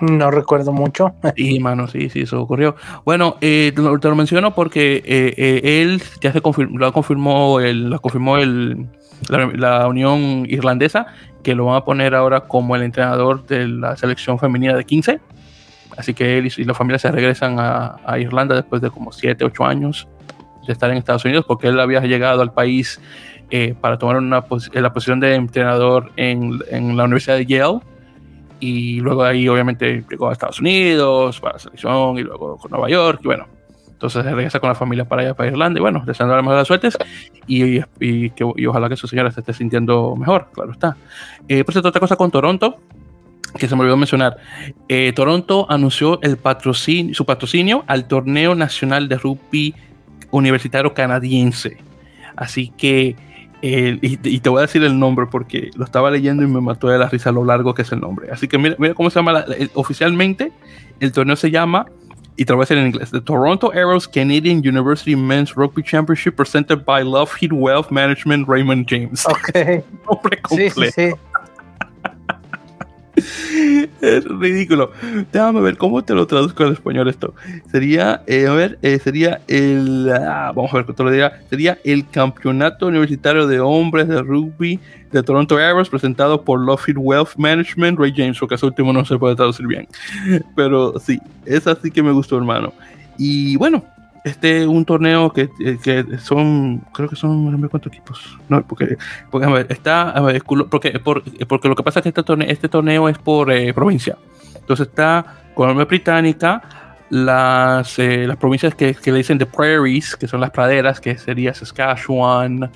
Speaker 2: No recuerdo mucho. [LAUGHS]
Speaker 1: Sí, mano, sí, sí, eso ocurrió. Bueno, eh, te, lo, menciono porque él ya se confirmó, lo confirmó, el, lo confirmó el, la, Unión Irlandesa, que lo van a poner ahora como el entrenador de la selección femenina de 15. Así que él y, la familia se regresan a, Irlanda después de como 7, 8 años de estar en Estados Unidos, porque él había llegado al país eh, para tomar una la posición de entrenador en, en, la Universidad de Yale. Y luego ahí obviamente llegó a Estados Unidos para la selección y luego con Nueva York. Y bueno, entonces regresa con la familia para allá, para Irlanda. Y bueno, deseando las mejores suertes y, y, que, y ojalá que su señora se esté sintiendo mejor, claro está. Eh, por cierto, otra cosa con Toronto, que se me olvidó mencionar. Eh, Toronto anunció el su patrocinio al torneo nacional de rugby universitario canadiense. Así que, y, te voy a decir el nombre porque lo estaba leyendo y me mató de la risa lo largo que es el nombre. Así que mira, mira cómo se llama oficialmente. El torneo se llama y te lo voy a decir en inglés. The Toronto Arrows Canadian University Men's Rugby Championship presented by Loveheed Wealth Management Raymond James.
Speaker 2: Ok. [LAUGHS] Nombre completo. Sí, sí, sí. [LAUGHS]
Speaker 1: es ridículo. Déjame ver cómo te lo traduzco al español esto. Sería, eh, a ver, eh, sería el, ah, vamos a ver te lo diga. Sería el Campeonato Universitario de Hombres de Rugby de Toronto Arrows presentado por Loveheed Wealth Management, Ray James, porque ese último no se puede traducir bien. Pero sí, es así que me gustó, hermano. Y bueno, este es un torneo que, eh, que, son, creo que son, cuántos equipos. No, porque, porque a ver, está, a ver, porque, porque lo que pasa es que este torneo, este torneo es por eh, provincia. Entonces está Colombia Británica, las, eh, las provincias que, que, le dicen The Prairies, que son las praderas, que sería Saskatchewan,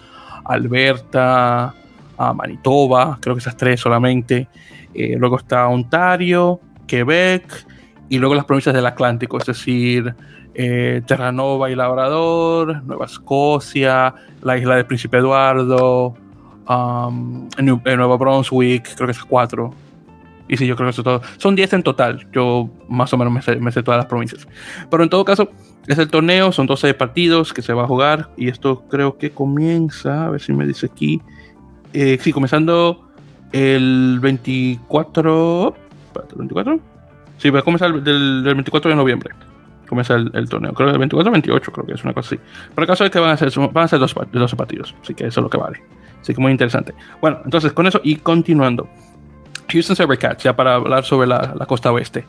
Speaker 1: Alberta, Manitoba, creo que esas tres solamente. luego está Ontario, Quebec y luego las provincias del Atlántico, es decir, eh, Terranova y Labrador, Nueva Escocia, la isla del Príncipe Eduardo, um, Nueva Brunswick, creo que es cuatro. Y sí, yo creo que eso todo. Son 10 en total. Yo más o menos me sé, todas las provincias. Pero en todo caso, es el torneo, son 12 partidos que se va a jugar. Y esto creo que comienza, a ver si me dice aquí. Eh, sí, comenzando el 24. ¿24? Sí, va a comenzar del 24 de noviembre comienza el, torneo. Creo que el 24 28, creo que es una cosa así. Pero el caso es que van a ser, van a ser dos, dos partidos, así que eso es lo que vale. Así que muy interesante. Bueno, entonces con eso y continuando. Houston Sabercats, ya para hablar sobre la, la, costa oeste.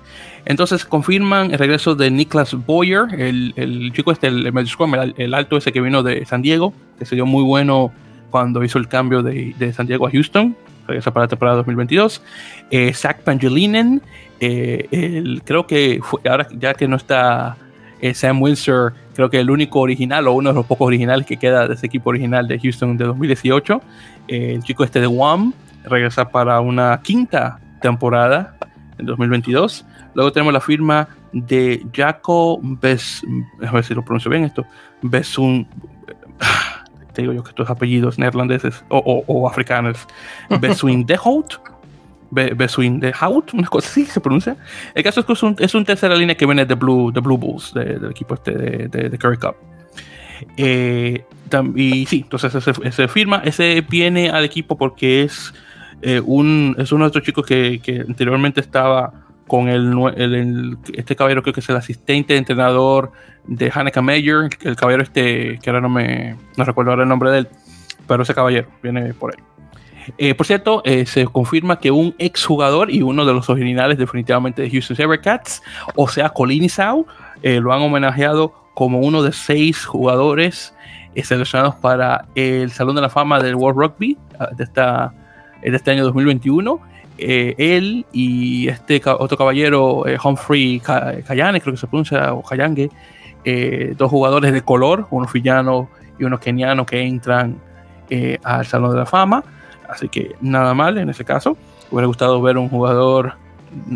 Speaker 1: Entonces confirman el regreso de Niklas Boyer, el, el chico este, el, el, el, alto ese que vino de San Diego, que se dio muy bueno cuando hizo el cambio de, de San Diego a Houston, regresa para la temporada 2022. Eh, Zach Pangelinen, eh, el, creo que ahora ya que no está eh, Sam Windsor, creo que el único original o uno de los pocos originales que queda de ese equipo original de Houston de 2018, eh, el chico este de Wam, regresa para una quinta temporada en 2022. Luego tenemos la firma de Jaco Bes, a ver si lo pronuncio bien esto, Besun, te digo yo que estos apellidos neerlandeses o, o, o africanos, [LAUGHS] Besuin de Hout Besuin de Hout, una cosa así se pronuncia. El caso es que es un, es un tercera línea que viene de Blue, de Blue Bulls, del equipo este de, de, Curry Cup. Eh, y sí, entonces ese, firma, ese viene al equipo porque es, eh, un, es uno de estos chicos que, que anteriormente estaba con el, el, este caballero, creo que es el asistente entrenador de Hanneke Mayer, el caballero este, que ahora no me no recuerdo ahora el nombre de él, pero ese caballero viene por él. Eh, por cierto, eh, se confirma que un exjugador y uno de los originales definitivamente de Houston Sabercats, o sea, Colin Isau, eh, lo han homenajeado como uno de seis jugadores seleccionados para el Salón de la Fama del World Rugby ah, de, esta, de este año 2021. él y este otro caballero, Humphrey Kayane, creo que se pronuncia, o Kayange, dos jugadores de color, uno fillano y uno keniano que entran al Salón de la Fama. Así que nada mal en ese caso. Hubiera gustado ver un jugador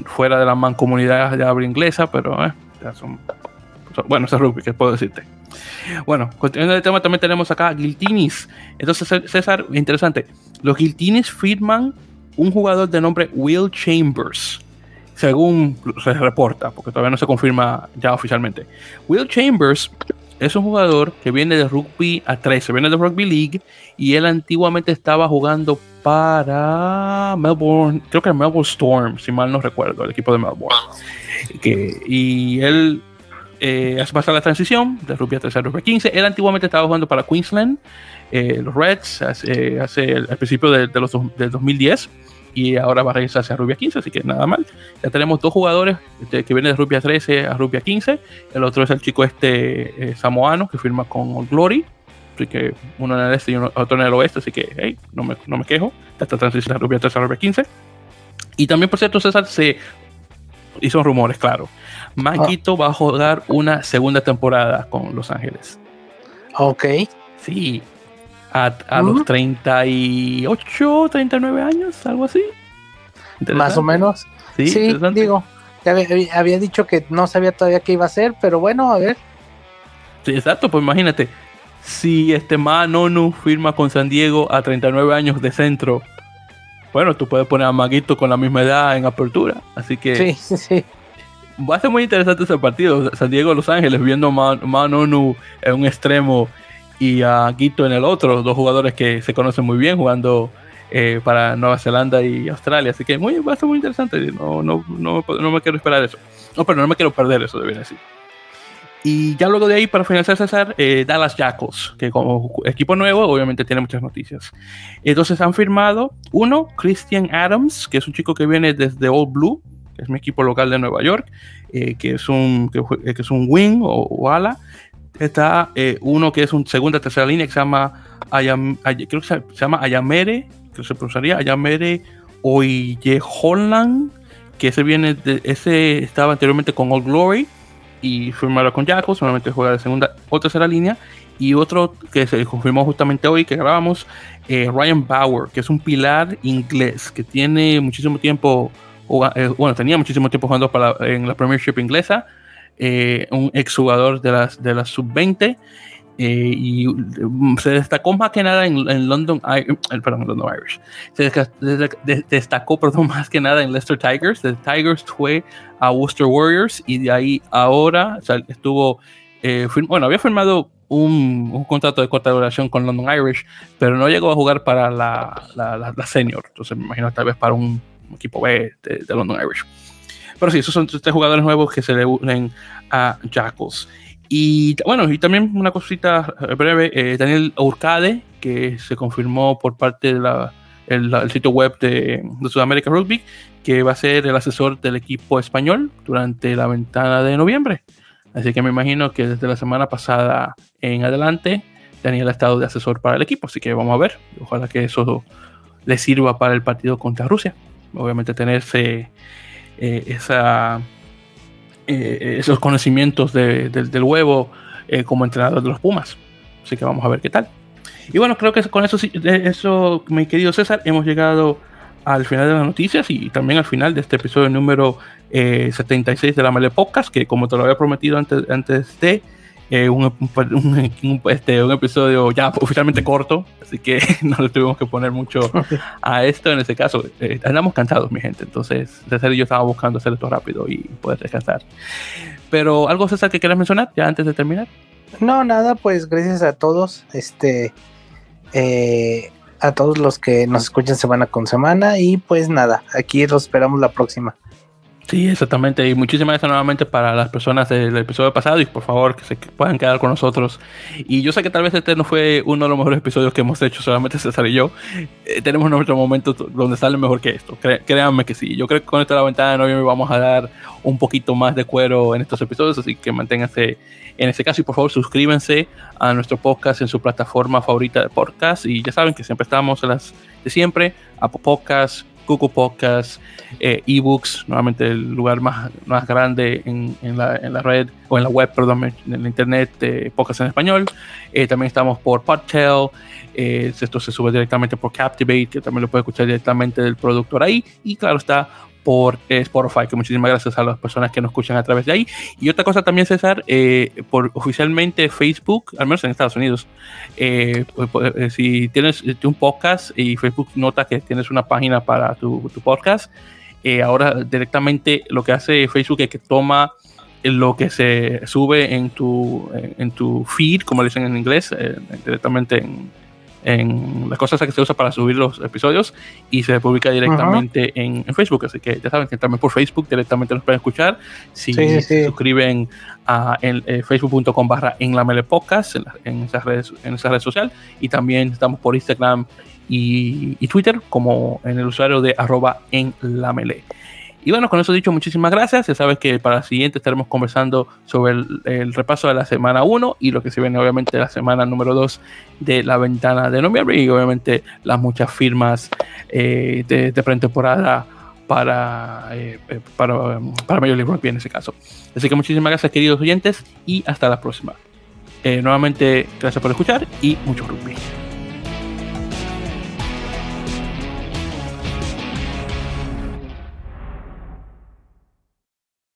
Speaker 1: fuera de la mancomunidad de habla inglesa, pero eh, son, bueno, es rugby, ¿qué puedo decirte? Bueno, continuando el tema, también tenemos acá Guiltinis. Entonces, César, interesante. Los Guiltinis firman un jugador de nombre Will Chambers, según se reporta, porque todavía no se confirma ya oficialmente. Will Chambers es un jugador que viene de rugby a 13, viene de rugby league y él antiguamente estaba jugando para Melbourne, creo que Melbourne Storm, si mal no recuerdo, el equipo de Melbourne. y él eh, hace la transición de rugby a 13 a rugby a 15. Él antiguamente estaba jugando para Queensland, eh, los Reds, hace, hace el, al principio de, del 2010 y ahora va a regresar hacia Rubia 15, así que nada mal. Ya tenemos dos jugadores este, que vienen de Rubia 13 a Rubia 15. El otro es el chico este eh, samoano que firma con Glory. Así que uno en el este y otro en el oeste, así que hey, no, me, no me quejo. Esta transición de Rubia 13 a Rubia 15. Y también, por cierto, César se hizo rumores, claro. Maquito va a jugar una segunda temporada con Los Ángeles.
Speaker 2: Ok.
Speaker 1: Sí, a, los 38, 39 años, algo así.
Speaker 2: Más o menos. Sí, digo, había, dicho que no sabía todavía qué iba a hacer, pero bueno, a ver.
Speaker 1: Sí, exacto, pues imagínate. si este Manonu firma con San Diego a 39 años de centro, bueno, tú puedes poner a Maguito con la misma edad en apertura. Así que sí, sí, [LAUGHS] sí. va a ser muy interesante ese partido. San Diego Los Ángeles viendo a Manonu en un extremo y a Guito en el otro, dos jugadores que se conocen muy bien jugando eh, para Nueva Zelanda y Australia. Así que muy, va a ser muy interesante. No, no, no, no me quiero esperar eso. No, pero no me quiero perder eso, debería decir. Y ya luego de ahí, para finalizar, César, eh, Dallas Jackals, que como equipo nuevo, obviamente tiene muchas noticias. Entonces han firmado uno, Christian Adams, que es un chico que viene desde Old Blue, que es mi equipo local de Nueva York, eh, que, es un, que, es un wing o, ala. Está eh, uno que es un segunda, tercera línea, que se llama, Ayam, creo que se, llama Ayamere, que se pronunciaría Ayamere Oye Holland, que ese viene de, ese estaba anteriormente con Old Glory y firmaron con Jaco, solamente juega de segunda o tercera línea. Y otro que se confirmó justamente hoy que grabamos, eh, Ryan Bauer, que es un pilar inglés que tiene muchísimo tiempo, eh, bueno, tenía muchísimo tiempo jugando para, en la Premiership inglesa, eh, un exjugador de las, de las sub-20 eh, y mm, se destacó más que nada en, London, perdón, London Irish. Se destacó, [LAUGHS] perdón, más que nada en Leicester Tigers. De Tigers fue a Worcester Warriors y de ahí ahora estuvo, eh, bueno, había firmado un, un, contrato de corta duración con London Irish, pero no llegó a jugar para la, la, senior. Entonces me imagino tal vez para un equipo B de London Irish. Pero sí, esos son tres jugadores nuevos que se le unen a Jackals. Y bueno, y también una cosita eh, breve, eh, Daniel Urcade, que se confirmó por parte del sitio web de, de Sudamérica Rugby, que va a ser el asesor del equipo español durante la ventana de noviembre. Así que me imagino que desde la semana pasada en adelante, Daniel ha estado de asesor para el equipo. Así que vamos a ver. Ojalá que eso le sirva para el partido contra Rusia. Obviamente tenerse eh, esa eh, esos conocimientos del huevo eh, como entrenador de los Pumas. Así que vamos a ver qué tal. Y bueno, creo que con eso, eso, mi querido César, hemos llegado al final de las noticias y también al final de este episodio número 76 eh, de la Mele Podcast, que como te lo había prometido antes, antes de, eh, un, este, un, episodio ya oficialmente corto, así que [LAUGHS] no le tuvimos que poner mucho [LAUGHS] a esto en este caso. Eh, andamos cansados, mi gente, entonces César y yo estaba buscando hacer esto rápido y poder descansar. Pero algo, César, que quieras mencionar ya antes de terminar.
Speaker 2: No, nada, pues gracias a todos, este, eh, a todos los que nos escuchan semana con semana y pues nada, aquí los esperamos la próxima.
Speaker 1: Sí, exactamente. Y muchísimas gracias nuevamente para las personas del episodio pasado y por favor que se puedan quedar con nosotros. Y yo sé que tal vez este no fue uno de los mejores episodios que hemos hecho, solamente [LAUGHS] César y yo. Eh, tenemos nuestros momentos donde sale mejor que esto. créanme que sí. Yo creo que con esta la ventana de noviembre vamos a dar un poquito más de cuero en estos episodios, así que manténganse en ese caso y por favor suscríbanse a nuestro podcast en su plataforma favorita de podcast. Y ya saben que siempre estamos en las de siempre, Apple Podcasts, Google Podcasts, eh, ebooks, nuevamente el lugar más, más grande en, en, la, en, la, red o en la web, perdón, en la internet de podcast en español. Eh, también estamos por Podtail. Eh, esto se sube directamente por Captivate, que también lo puede escuchar directamente del productor ahí. Y claro está por Spotify, que muchísimas gracias a las personas que nos escuchan a través de ahí. Y otra cosa también, César, eh, por oficialmente Facebook, al menos en Estados Unidos, eh, pues, pues, eh, si tienes un podcast y Facebook nota que tienes una página para tu, podcast, ahora directamente lo que hace Facebook es que toma lo que se sube en tu, en, tu feed, como dicen en inglés, directamente en en las cosas que se usa para subir los episodios y se publica directamente en, Facebook. Así que ya saben que también por Facebook directamente nos pueden escuchar. Si se suscriben a eh, facebook.com barra en la mele podcast en, esas redes, en esa red social y también estamos por Instagram y, y Twitter como en el usuario de arroba en la mele. Y bueno, con eso dicho, muchísimas gracias. Ya sabes que para la siguiente estaremos conversando sobre el, repaso de la semana 1 y lo que se viene obviamente la semana número 2 de la ventana de noviembre y obviamente las muchas firmas eh, de, de pretemporada para, eh, eh, para, para Major League Rugby en ese caso. Así que muchísimas gracias queridos oyentes y hasta la próxima. nuevamente, gracias por escuchar y mucho rugby.